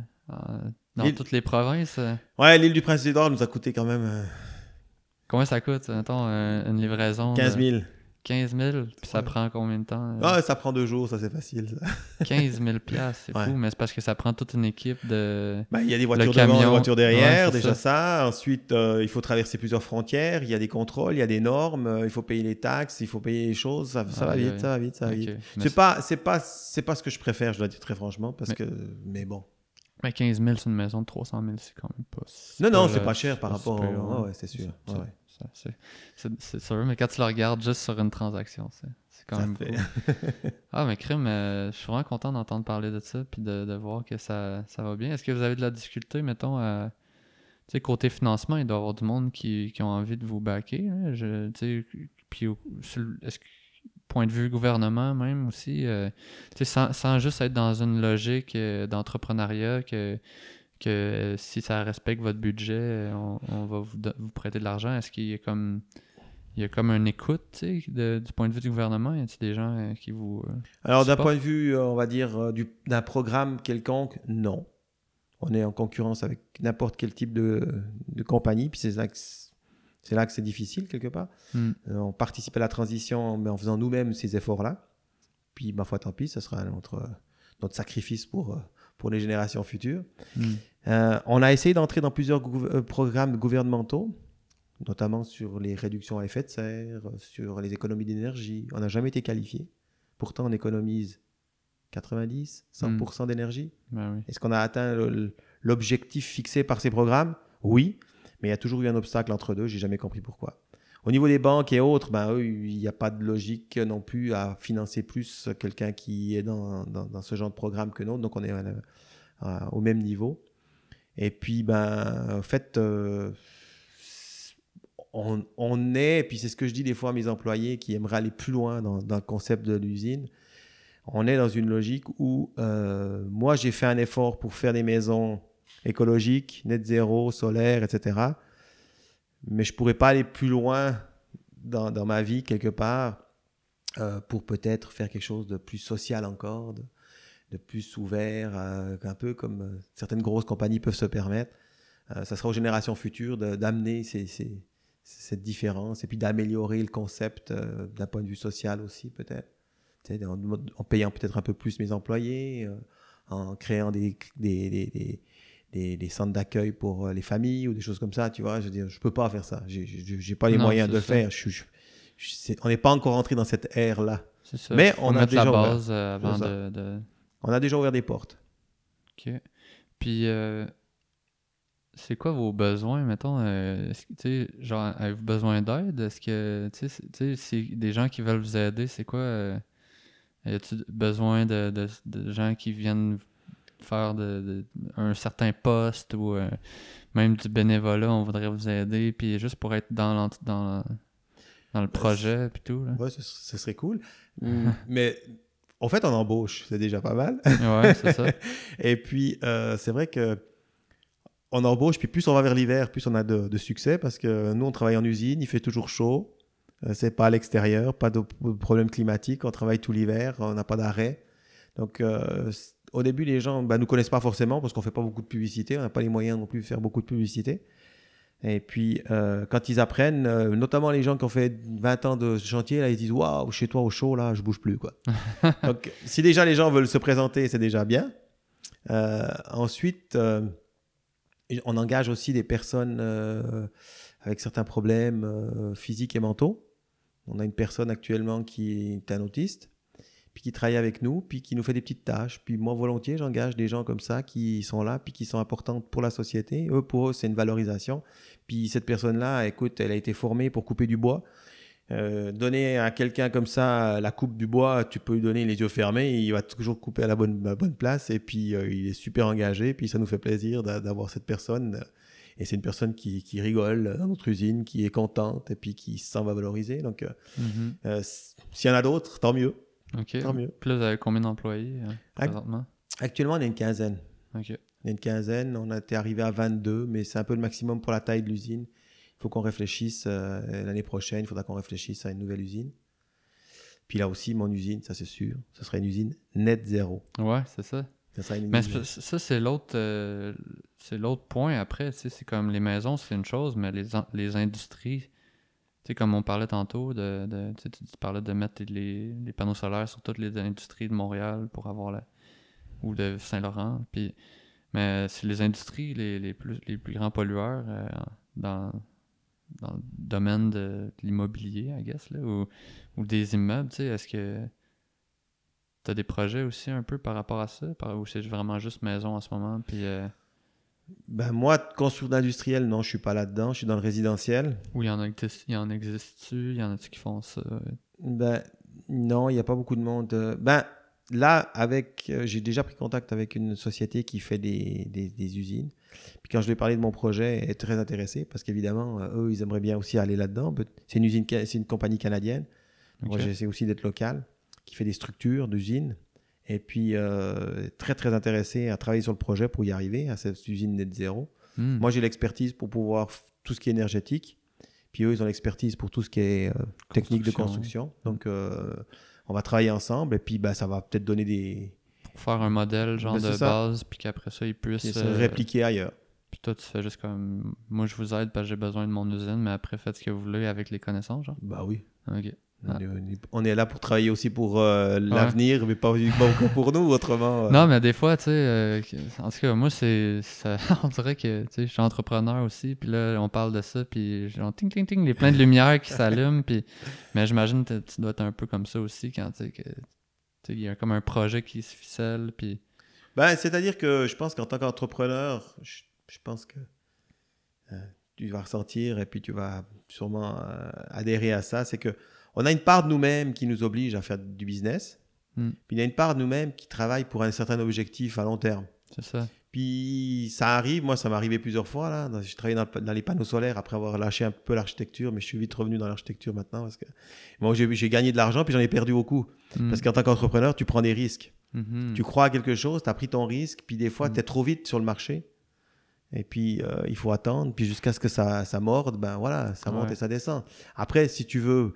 dans toutes les provinces. Ouais, l'île du Prince-Édouard nous a coûté quand même Combien ça coûte, mettons, une livraison? 15 de 000. 15 000, puis ça Ouais. prend combien de temps? euh? Ah, ça prend deux jours, ça c'est facile. ça. 15 000 piastres, c'est Ouais. fou, mais c'est parce que ça prend toute une équipe de... Ben, il y a des voitures devant, des voitures derrière, Ouais, c'est déjà ça. Ensuite, euh, il faut traverser plusieurs frontières, il y a des contrôles, il y a des normes, euh, il faut payer les taxes, il faut payer les choses, ça, ça va vite, ça va vite, ça va vite. C'est pas, c'est pas, c'est pas ce que je préfère, je dois dire très franchement, parce Mais- que, mais bon. mais 15 000 sur une maison de 300 000, c'est quand même pas... Non, non, c'est pas cher par rapport super, au- ouais. ouais, ouais, c'est sûr, C'est- ouais, ouais. C'est- sûr, mais quand tu le regardes juste sur une transaction, c'est c'est quand Ça même cool. Ah, mais crime, euh, je suis vraiment content d'entendre parler de ça, puis de, de voir que ça, ça va bien. Est-ce que vous avez de la difficulté, mettons, à... Côté financement, il doit y avoir du monde qui, qui ont envie de vous backer. sais, puis, est-ce que, point de vue gouvernement même aussi, euh, sans, sans juste être dans une logique euh, d'entrepreneuriat que, que si ça respecte votre budget, on, on va vous, prêter de l'argent. Est-ce qu'il y a comme... Il y a comme une écoute, de- du point de vue du gouvernement? Y a-t-il des gens euh, qui vous... euh, Alors, d'un point de vue, euh, on va dire, du- d'un programme quelconque, non. On est en concurrence avec n'importe quel type de, de compagnie, puis c'est là que c'est c'est là que c'est difficile, quelque part. Hmm. Euh, on participe à la transition mais en faisant nous-mêmes ces efforts-là. Puis, ma foi, tant pis, ce sera notre, notre sacrifice pour, pour les générations futures. hmm. Euh, on a essayé d'entrer dans plusieurs euh, programmes gouvernementaux, notamment sur les réductions à effet de serre, sur les économies d'énergie. On n'a jamais été qualifié. Pourtant, on économise 90, 100% d'énergie. Ben oui. Est-ce qu'on a atteint l'objectif fixé par ces programmes? Oui, mais il y a toujours eu un obstacle entre deux. J'ai jamais compris pourquoi. Au niveau des banques et autres, ben, eux, il n'y a pas de logique non plus à financer plus quelqu'un qui est dans, dans- dans ce genre de programme que nous. Donc, on est à- au même niveau. Et puis, ben, en fait, euh, on, on est, et puis c'est ce que je dis des fois à mes employés qui aimeraient aller plus loin dans, dans le concept de l'usine, on est dans une logique où euh, moi, j'ai fait un effort pour faire des maisons écologiques, net zéro, solaire, etc. Mais je pourrais pas aller plus loin dans, ma vie, quelque part, euh, pour peut-être faire quelque chose de plus social encore, de, plus ouvert, euh, un peu comme euh, certaines grosses compagnies peuvent se permettre. Euh, ça sera aux générations futures d'amener cette différence et puis d'améliorer le concept d'un point de vue social aussi, peut-être. En, payant peut-être un peu plus mes employés, en créant des, des, des- des- des centres d'accueil pour euh, les familles ou des choses comme ça, tu vois. Je veux dire, je peux pas faire ça. J'ai- pas les Non, moyens de le faire. Je, suis- je- je- c'est- on n'est pas encore entré dans cette ère-là. Mais on a la déjà ouvert. euh, avant de, de- On a déjà ouvert des portes. OK. Puis, euh, c'est quoi vos besoins, mettons? euh, que, genre, avez-vous besoin d'aide? Est-ce que, tu sais, c'est des gens qui veulent vous aider, c'est quoi? Euh, y a-tu besoin de, de, de gens qui viennent faire de, de- un certain poste ou euh, même du bénévolat, on voudrait vous aider, puis juste pour être dans, dans, dans le projet, puis tout. Là. Ouais, ce, ce serait cool. Mm, Mais en fait, on embauche, c'est déjà pas mal. Ouais, c'est ça. Et puis, euh, c'est vrai que on embauche, puis plus on va vers l'hiver, plus on a de, de succès parce que nous, on travaille en usine, il fait toujours chaud. Euh, c'est pas à l'extérieur, pas de problème climatique. On travaille tout l'hiver, on n'a pas d'arrêt. Donc, euh, au début, les gens bah, nous connaissent pas forcément parce qu'on fait pas beaucoup de publicité. On n'a pas les moyens non plus de faire beaucoup de publicité. Et puis, euh, quand ils apprennent, euh, notamment les gens qui ont fait 20 ans de chantier, là, ils disent Waouh, chez toi au chaud, là, je bouge plus. Quoi. Donc, si déjà les gens veulent se présenter, c'est déjà bien. Euh, ensuite, on engage aussi des personnes avec certains problèmes physiques et mentaux. On a une personne actuellement qui est un autiste, puis qui travaille avec nous, puis qui nous fait des petites tâches. Puis moi, volontiers, j'engage des gens comme ça qui sont là, puis qui sont importantes pour la société. Eux, pour eux, c'est une valorisation. Puis cette personne-là, écoute, elle a été formée pour couper du bois. Euh, donner à quelqu'un comme ça la coupe du bois, tu peux lui donner les yeux fermés, il va toujours couper à la bonne, la bonne place et puis euh, il est super engagé, puis ça nous fait plaisir d'a- d'avoir cette personne. Et c'est une personne qui, qui rigole dans notre usine, qui est contente et puis qui se sent valoriser. Donc, euh, s- s'il y en a d'autres, tant mieux. Ok. Tant mieux. Puis là, vous avez combien d'employés euh, présentement? Actuellement, on est une quinzaine. Ok. On est une quinzaine, on a été arrivé à 22, mais c'est un peu le maximum pour la taille de l'usine. Il faut qu'on réfléchisse euh, l'année prochaine, il faudra qu'on réfléchisse à une nouvelle usine. Puis là aussi, mon usine, ça c'est sûr, ce sera une usine net zéro. Ouais, c'est ça. Ça une Mais ça, c'est l'autre euh, c'est l'autre point après. tu sais, C'est comme les maisons, c'est une chose, mais les, les industries, tu sais, comme on parlait tantôt, de, de- tu parlais de mettre les, les panneaux solaires sur toutes les industries de Montréal pour avoir la. ou de Saint-Laurent. Puis, mais c'est les industries les, les plus, les plus grands pollueurs euh, dans, dans le domaine de, l'immobilier, I guess, là, ou, ou des immeubles. tu sais, Est-ce que. T'as des projets aussi un peu par rapport à ça, ou c'est vraiment juste maison en ce moment, puis euh, Ben, moi, construire industriel, non, je suis pas là-dedans, je suis dans le résidentiel. ou il y en existe-tu, il y en a-tu qui font ça? Ben, non, il n'y a pas beaucoup de monde. euh, Ben, là, avec, euh, j'ai déjà pris contact avec une société qui fait des, des, des usines. Puis quand je lui ai parlé de mon projet, elle est très intéressée parce qu'évidemment, euh, eux, ils aimeraient bien aussi aller là-dedans. C'est une usine, c'est une compagnie canadienne. Moi, Ok. j'essaie aussi d'être local, qui fait des structures d'usines. Et puis, euh, très, très intéressé à travailler sur le projet pour y arriver, à cette usine net zéro. Hmm. Moi, j'ai l'expertise pour pouvoir tout ce qui est énergétique. Puis eux, ils ont l'expertise pour tout ce qui est euh, technique de Construction. Donc, euh, on va travailler ensemble et puis bah, ça va peut-être donner des. Pour faire un modèle genre Ben, de ça. base, puis qu'après ça, ils puissent. se répliquer ailleurs. Puis toi, tu fais juste comme. Moi, je vous aide parce que j'ai besoin de mon usine, mais après, faites ce que vous voulez avec les connaissances, genre? Bah oui. Ok. On est- on là pour travailler aussi pour euh, l'avenir, mais pas uniquement pour nous, autrement. euh, Non, mais des fois, tu sais, euh, en tout cas, moi, c'est. ça- On dirait que, tu sais, je suis entrepreneur aussi, puis là, on parle de ça, puis genre, ting, ting, ting, il y a plein de lumières qui s'allument, puis. Mais j'imagine que tu dois être un peu comme ça aussi quand, tu sais, que. Il y a comme un projet qui se ficelle, puis. Ben, c'est-à-dire que je pense qu'en tant qu'entrepreneur, je, je pense que tu vas ressentir et puis tu vas sûrement adhérer à ça. C'est que on a une part de nous-mêmes qui nous oblige à faire du business. Hmm. Puis il y a une part de nous-mêmes qui travaille pour un certain objectif à long terme. C'est ça. Puis ça arrive, moi ça m'est arrivé plusieurs fois là. J'ai travaillé dans, dans les panneaux solaires après avoir lâché un peu l'architecture, mais je suis vite revenu dans l'architecture maintenant parce que moi j'ai gagné de l'argent puis j'en ai perdu beaucoup. Hmm. Parce qu'en tant qu'entrepreneur, tu prends des risques. Mhm. Tu crois à quelque chose, tu as pris ton risque, puis des fois, Mm. tu es trop vite sur le marché. Et puis, euh, il faut attendre, puis jusqu'à ce que ça, ça morde, ben voilà, ça monte Ouais. et ça descend. Après, si tu veux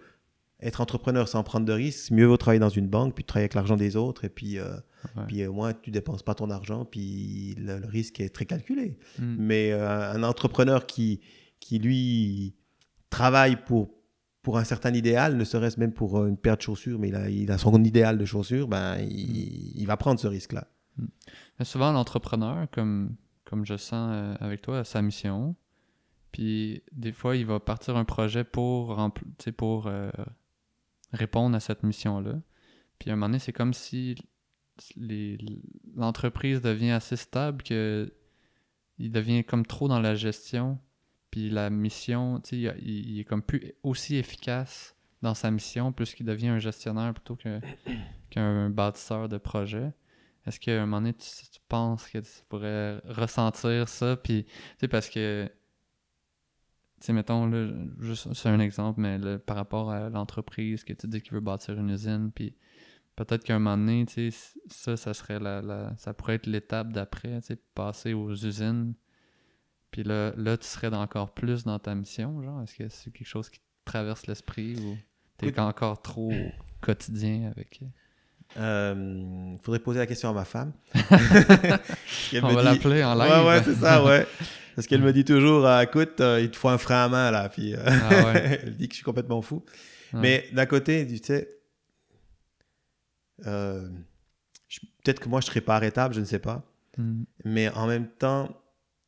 être entrepreneur sans prendre de risques, mieux vaut travailler dans une banque, puis travailler avec l'argent des autres, et puis, euh, Ouais. puis au moins, tu dépenses pas ton argent, puis le, le risque est très calculé. Hmm. Mais euh, un entrepreneur qui, qui, lui, travaille pour, pour un certain idéal, ne serait-ce même pour euh, une paire de chaussures, mais il a, il a son idéal de chaussures, ben, il, il va prendre ce risque-là. Mais souvent, l'entrepreneur, comme, comme je sens euh, avec toi, a sa mission. Puis des fois, il va partir un projet pour, pour euh, répondre à cette mission-là. Puis à un moment donné, c'est comme si l'entreprise devient assez stable que il devient comme trop dans la gestion. Puis la mission, tu sais, il, est comme plus aussi efficace dans sa mission puisqu'il devient un gestionnaire plutôt qu'un bâtisseur de projet. est-ce qu'à un moment donné, tu, tu penses que tu pourrais ressentir ça? Puis, tu sais, parce que, sais, mettons, là, juste, c'est un exemple, mais là, par rapport à l'entreprise que tu dis qu'il veut bâtir une usine, puis peut-être qu'à un moment donné, tu sais, ça, ça serait la, la- ça pourrait être l'étape d'après, tu sais, passer aux usines. Puis là, là, tu serais encore plus dans ta mission, genre, est-ce que c'est quelque chose qui te traverse l'esprit ou t'es Écoute- encore trop quotidien avec... Il faudrait poser la question à ma femme. On va l'appeler en live. Ouais, ouais, c'est ça, ouais. Parce qu'elle me dit toujours, euh, écoute, euh, il te faut un frein à main, là. Puis, euh, Ah ouais. elle dit que je suis complètement fou. Mais d'un côté, tu sais, euh, peut-être que moi, je serais pas arrêtable, je ne sais pas. Hmm, Mais en même temps,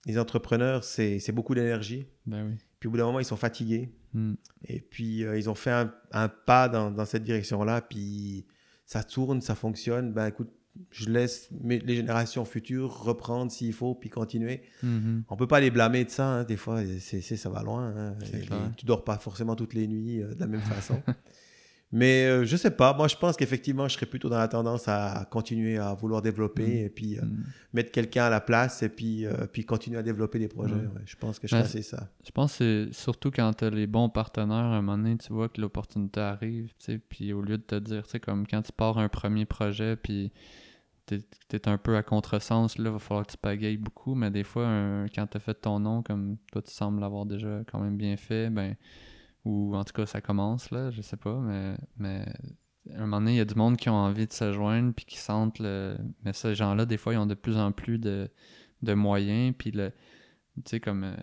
les entrepreneurs, c'est beaucoup d'énergie. Ben oui. Puis au bout d'un moment, ils sont fatigués. Hmm. Et puis, ils ont fait un, un pas dans, dans cette direction-là. Puis, ça tourne, ça fonctionne. Ben écoute, je laisse mes- les générations futures reprendre s'il faut, puis continuer. Mhm. On peut pas les blâmer de ça. hein, Des fois, c'est c'est- ça va loin. hein. C'est Et- tu dors pas forcément toutes les nuits euh, de la même façon. Mais euh, je sais pas. Moi, je pense qu'effectivement, je serais plutôt dans la tendance à continuer à vouloir développer Mm. et puis euh, Hmm. mettre quelqu'un à la place et puis, euh, puis continuer à développer des projets. Ouais. Je pense que je Mais ferais ça. Je pense que c'est surtout quand t'as les bons partenaires, à un moment donné, tu vois que l'opportunité arrive, tu puis au lieu de te dire, tu sais, comme quand tu pars un premier projet, puis es un peu à contresens, là, va falloir que tu pagayes beaucoup, mais des fois, quand t'as fait ton nom, comme toi, tu sembles l'avoir déjà quand même bien fait, ben, ou en tout cas, ça commence, là, je sais pas, mais, mais à un moment donné, il y a du monde qui ont envie de se joindre, puis qui sentent le... Mais ces gens-là, des fois, ils ont de plus en plus de, de moyens, puis le... Tu sais, comme... euh,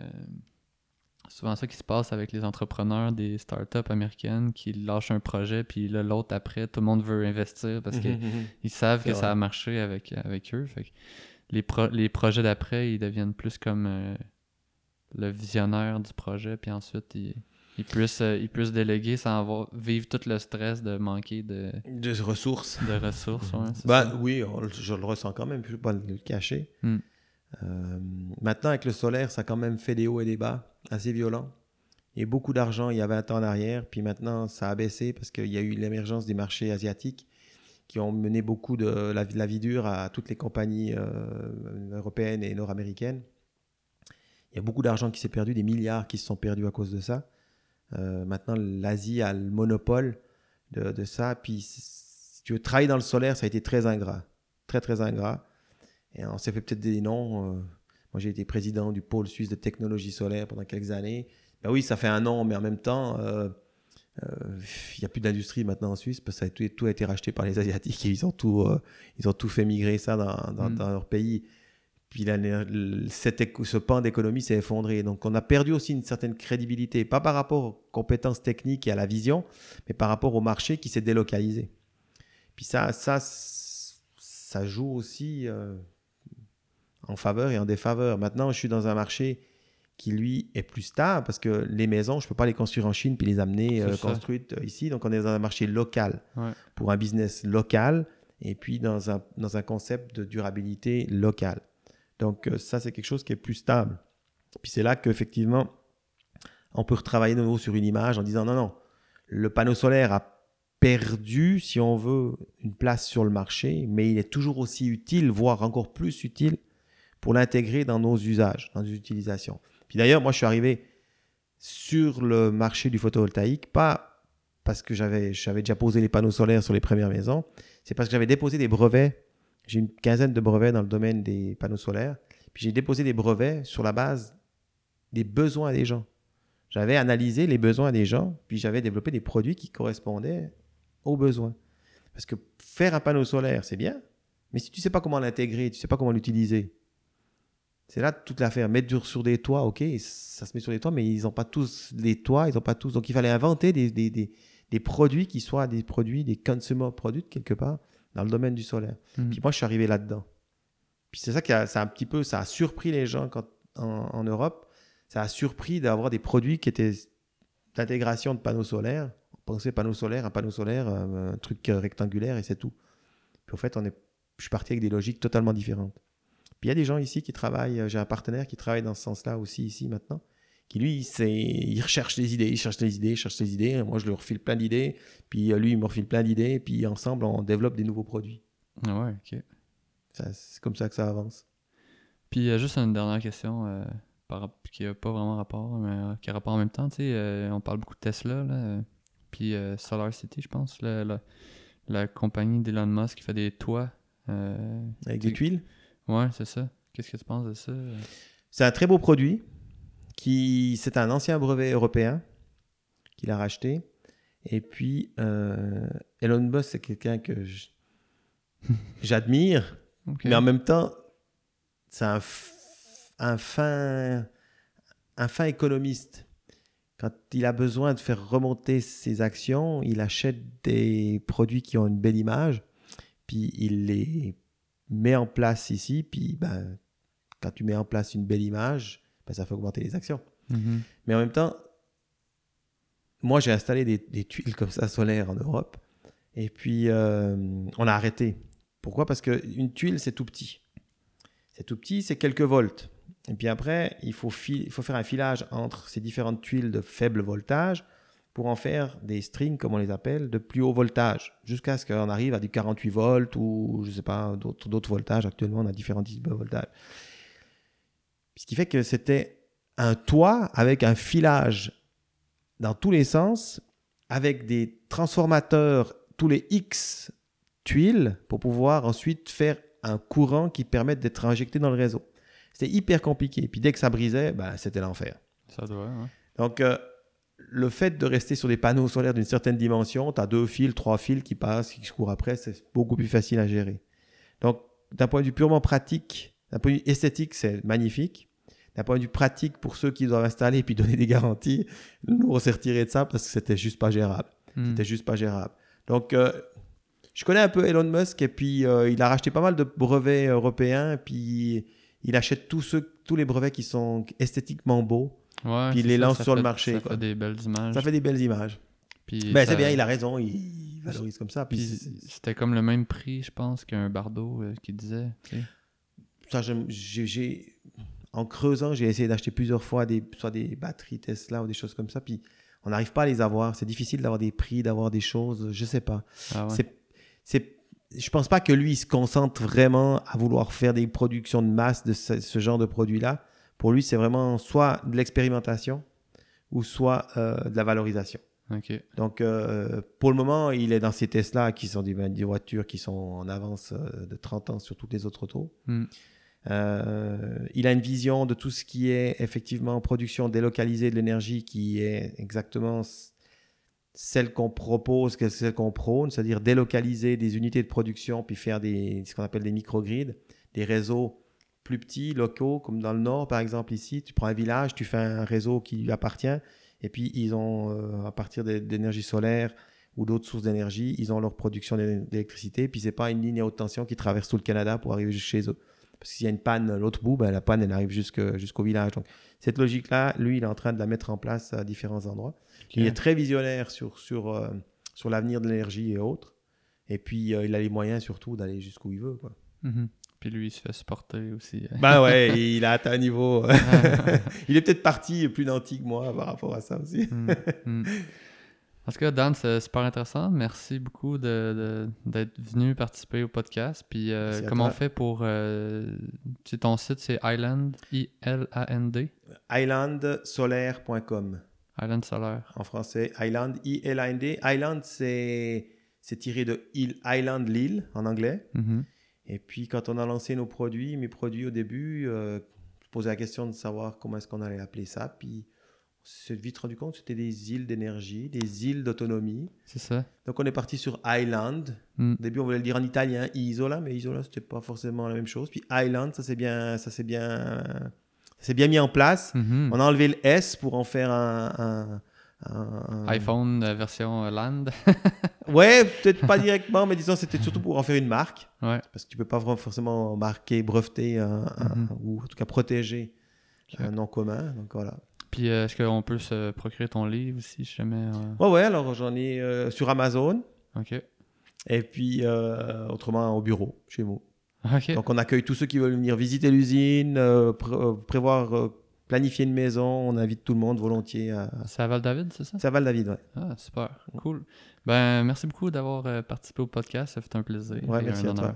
souvent ça qui se passe avec les entrepreneurs des startups américaines qui lâchent un projet, puis là, l'autre après, tout le monde veut investir parce qu'ils Mhm. savent C'est que ça a marché avec, avec eux. Fait que les, pro- les projets d'après, ils deviennent plus comme euh, le visionnaire du projet, puis ensuite, ils, ils, puissent, euh, ils puissent déléguer sans avoir, vivre tout le stress de manquer de, De ressources. de ressources. ouais, Ben, ça. oui, on- je le ressens quand même, je ne vais pas le cacher. Mm. Euh, maintenant, avec le solaire, ça a quand même fait des hauts et des bas assez violents. Il y a beaucoup d'argent il y a 20 ans en arrière, puis maintenant, ça a baissé parce qu'il y a eu l'émergence des marchés asiatiques qui ont mené beaucoup de la, la vie dure à toutes les compagnies euh, européennes et nord-américaines. Il y a beaucoup d'argent qui s'est perdu, des milliards qui se sont perdus à cause de ça. Euh, maintenant, l'Asie a le monopole de, de ça. Puis, si tu veux travailler dans le solaire, ça a été très ingrat. Très, très ingrat. Et on s'est fait peut-être des noms. euh, moi, j'ai été président du pôle suisse de technologie solaire pendant quelques années. Ben oui, ça fait un an, mais en même temps, euh, euh, il n'y a plus d'industrie maintenant en Suisse parce que ça a tout, tout a été racheté par les Asiatiques et ils ont tout, ils ont tout fait migrer ça dans, dans- Mm. dans leur pays. Puis là, ce pan d'économie s'est effondré. Donc, on a perdu aussi une certaine crédibilité, pas par rapport aux compétences techniques et à la vision, mais par rapport au marché qui s'est délocalisé. Puis ça, ça, ça joue aussi euh, en faveur et en défaveur. Maintenant, je suis dans un marché qui, lui, est plus stable parce que les maisons, je ne peux pas les construire en Chine puis les amener euh, construites euh, ici. Donc, on est dans un marché local Ouais. pour un business local et puis dans un, dans un concept de durabilité locale. Donc, euh, ça, c'est quelque chose qui est plus stable. Puis c'est là qu'effectivement, on peut retravailler de nouveau sur une image en disant non, non, le panneau solaire a perdu, si on veut, une place sur le marché, mais il est toujours aussi utile, voire encore plus utile, pour l'intégrer dans nos usages, dans nos utilisations. Puis d'ailleurs, moi, je suis arrivé sur le marché du photovoltaïque, pas parce que j'avais déjà posé les panneaux solaires sur les premières maisons, c'est parce que j'avais déposé des brevets. J'ai une quinzaine de brevets dans le domaine des panneaux solaires. Puis j'ai déposé des brevets sur la base des besoins des gens. J'avais analysé les besoins des gens, puis j'avais développé des produits qui correspondaient aux besoins. Parce que faire un panneau solaire, c'est bien, mais si tu ne sais pas comment l'intégrer, tu ne sais pas comment l'utiliser, c'est là toute l'affaire. Mettre dur sur des toits, ok, ça se met sur des toits, mais ils n'ont pas tous les toits, ils n'ont pas tous. Donc il fallait inventer des, des, des, des produits qui soient des produits, des consumer produits quelque part, dans le domaine du solaire. Mhm. Puis moi, je suis arrivé là-dedans. Puis c'est ça qui a, ça a un petit peu, ça a surpris les gens quand, en, en Europe. Ça a surpris d'avoir des produits qui étaient d'intégration de panneaux solaires. On pensait panneau solaire, un panneau solaire, un, un truc euh, rectangulaire et c'est tout. Puis en fait, on est, je suis parti avec des logiques totalement différentes. Puis il y a des gens ici qui travaillent, euh, j'ai un partenaire qui travaille dans ce sens-là aussi ici maintenant, qui lui, c'est, il recherche des idées, il cherche des idées, il cherche des idées. Moi, je lui refile plein d'idées, puis euh, lui, il me refile plein d'idées, puis ensemble, on développe des nouveaux produits. Ah ouais, ok. c'est comme ça que ça avance. Puis euh, juste une dernière question euh, par, qui n'a pas vraiment rapport, mais euh, qui a rapport en même temps. Tu sais, on parle beaucoup de Tesla, là, puis Solar City, je pense, la, la, la compagnie d'Elon Musk qui fait des toits. Avec des tuiles? Ouais, c'est ça. Qu'est-ce que tu penses de ça? C'est un très beau produit. Qui, c'est un ancien brevet européen qu'il a racheté. Et puis, euh, Elon Musk, c'est quelqu'un que j'admire, mais en même temps, c'est un, un fin, un fin économiste. Quand il a besoin de faire remonter ses actions, il achète des produits qui ont une belle image, puis il les met en place ici, puis ben, quand tu mets en place une belle image, ben, ça fait augmenter les actions. Mhm. Mais en même temps, moi j'ai installé des, des tuiles comme ça solaires en Europe, et puis euh, on a arrêté. Pourquoi? Parce qu'une tuile c'est tout petit. C'est tout petit, c'est quelques volts. Et puis après, il faut, il faut faire un filage entre ces différentes tuiles de faible voltage pour en faire des strings, comme on les appelle, de plus haut voltage, jusqu'à ce qu'on arrive à du 48 volts ou je sais pas, d'autres voltages. Actuellement, on a différents types de voltages. Ce qui fait que c'était un toit avec un filage dans tous les sens, avec des transformateurs tous les X tuiles pour pouvoir ensuite faire un courant qui permette d'être injecté dans le réseau. C'était hyper compliqué. Puis dès que ça brisait, ben, c'était l'enfer. Ça doit, ouais. Donc, euh, le fait de rester sur des panneaux solaires d'une certaine dimension, tu as deux fils, trois fils qui passent, qui se courent après, c'est beaucoup plus facile à gérer. Donc, d'un point de vue purement pratique, d'un point de vue esthétique, c'est magnifique. D'un point de vue pratique, pour ceux qui doivent installer et puis donner des garanties, nous, on s'est retiré de ça parce que c'était juste pas gérable. Hmm. C'était juste pas gérable. Donc, euh, je connais un peu Elon Musk et puis euh, il a racheté pas mal de brevets européens et puis il achète tous, ceux, tous les brevets qui sont esthétiquement beaux. Ouais, puis il les lance ça sur le marché, Ça quoi. fait des belles images. Ça fait des belles images. Puis Ben, ça- c'est bien, il a raison, il valorise comme ça. Puis c'était comme le même prix, je pense, qu'un Bardo euh, qui disait. ça, j'ai, en creusant, j'ai essayé d'acheter plusieurs fois des, soit des batteries Tesla ou des choses comme ça, puis on n'arrive pas à les avoir. C'est difficile d'avoir des prix, d'avoir des choses, je sais pas. Ah ouais. C'est, c'est, je pense pas que lui il se concentre vraiment à vouloir faire des productions de masse de ce, ce genre de produits-là. Pour lui, c'est vraiment soit de l'expérimentation ou soit euh, de la valorisation. Donc, euh, pour le moment, il est dans ces Tesla qui sont des, des voitures qui sont en avance euh, de 30 ans sur toutes les autres autos. Hmm. Euh, il a une vision de tout ce qui est effectivement production délocalisée de l'énergie qui est exactement celle qu'on propose, celle qu'on prône, c'est-à-dire délocaliser des unités de production puis faire des, ce qu'on appelle des microgrids, des réseaux plus petits, locaux, comme dans le nord par exemple ici. Tu prends un village, tu fais un réseau qui lui appartient et puis ils ont, euh, à partir d'énergie solaire ou d'autres sources d'énergie, ils ont leur production d'é- d'électricité. Puis c'est pas une ligne à haute tension qui traverse tout le Canada pour arriver chez eux. Parce qu'il y a une panne à l'autre bout, ben, la panne, elle arrive jusqu'au village. Donc, cette logique-là, lui, il est en train de la mettre en place à différents endroits. Il est très visionnaire sur, sur, euh, sur l'avenir de l'énergie et autres. Et puis, euh, il a les moyens surtout d'aller jusqu'où il veut. Quoi. Mhm. Puis lui, il se fait supporter aussi. Ben ouais, il a atteint un niveau. euh, il est peut-être parti plus nanti que moi par rapport à ça aussi. Hmm, hmm. En tout cas, Dan, c'est super intéressant. Merci beaucoup de- d'être venu participer au podcast. Puis, euh, comment on fait pour. euh, ton site, c'est Island, I-L-A-N-D, Islandsolaire.com Island Solaire. en français. Island, I-L-A-N-D. Island, c'est c'est tiré de Island, l'île en anglais. Mhm. Et puis, quand on a lancé nos produits, mes produits au début, euh, je posais la question de savoir comment est-ce qu'on allait appeler ça. Puis, on s'est vite rendu compte que c'était des îles d'énergie, des îles d'autonomie. C'est ça. Donc, on est parti sur Island. Mm. Au début, on voulait le dire en italien, Isola, mais Isola, c'était pas forcément la même chose. Puis Island, ça s'est bien, ça s'est bien, ça s'est bien mis en place. Mhm. On a enlevé le S pour en faire un, un- un- un- iPhone euh, version euh, Land. Ouais, peut-être pas directement, mais disons c'était surtout pour en faire une marque. ouais. Parce que tu peux pas vraiment forcément marquer, breveter un- Mhm. ou en tout cas protéger un nom commun. Donc voilà. Puis, euh, est-ce qu'on peut se procurer ton livre aussi, si jamais. euh, Ouais, ouais, alors j'en ai euh, sur Amazon Ok. et puis euh, autrement au bureau, chez nous. Ok. Donc on accueille tous ceux qui veulent venir visiter l'usine, euh, pré- euh, prévoir, euh, planifier une maison. On invite tout le monde volontiers à. C'est à Val-David, c'est ça? C'est à Val-David, ouais. Ah, super. Cool. Ben, merci beaucoup d'avoir euh, participé au podcast. Ça fait un plaisir. Ouais, merci un à toi.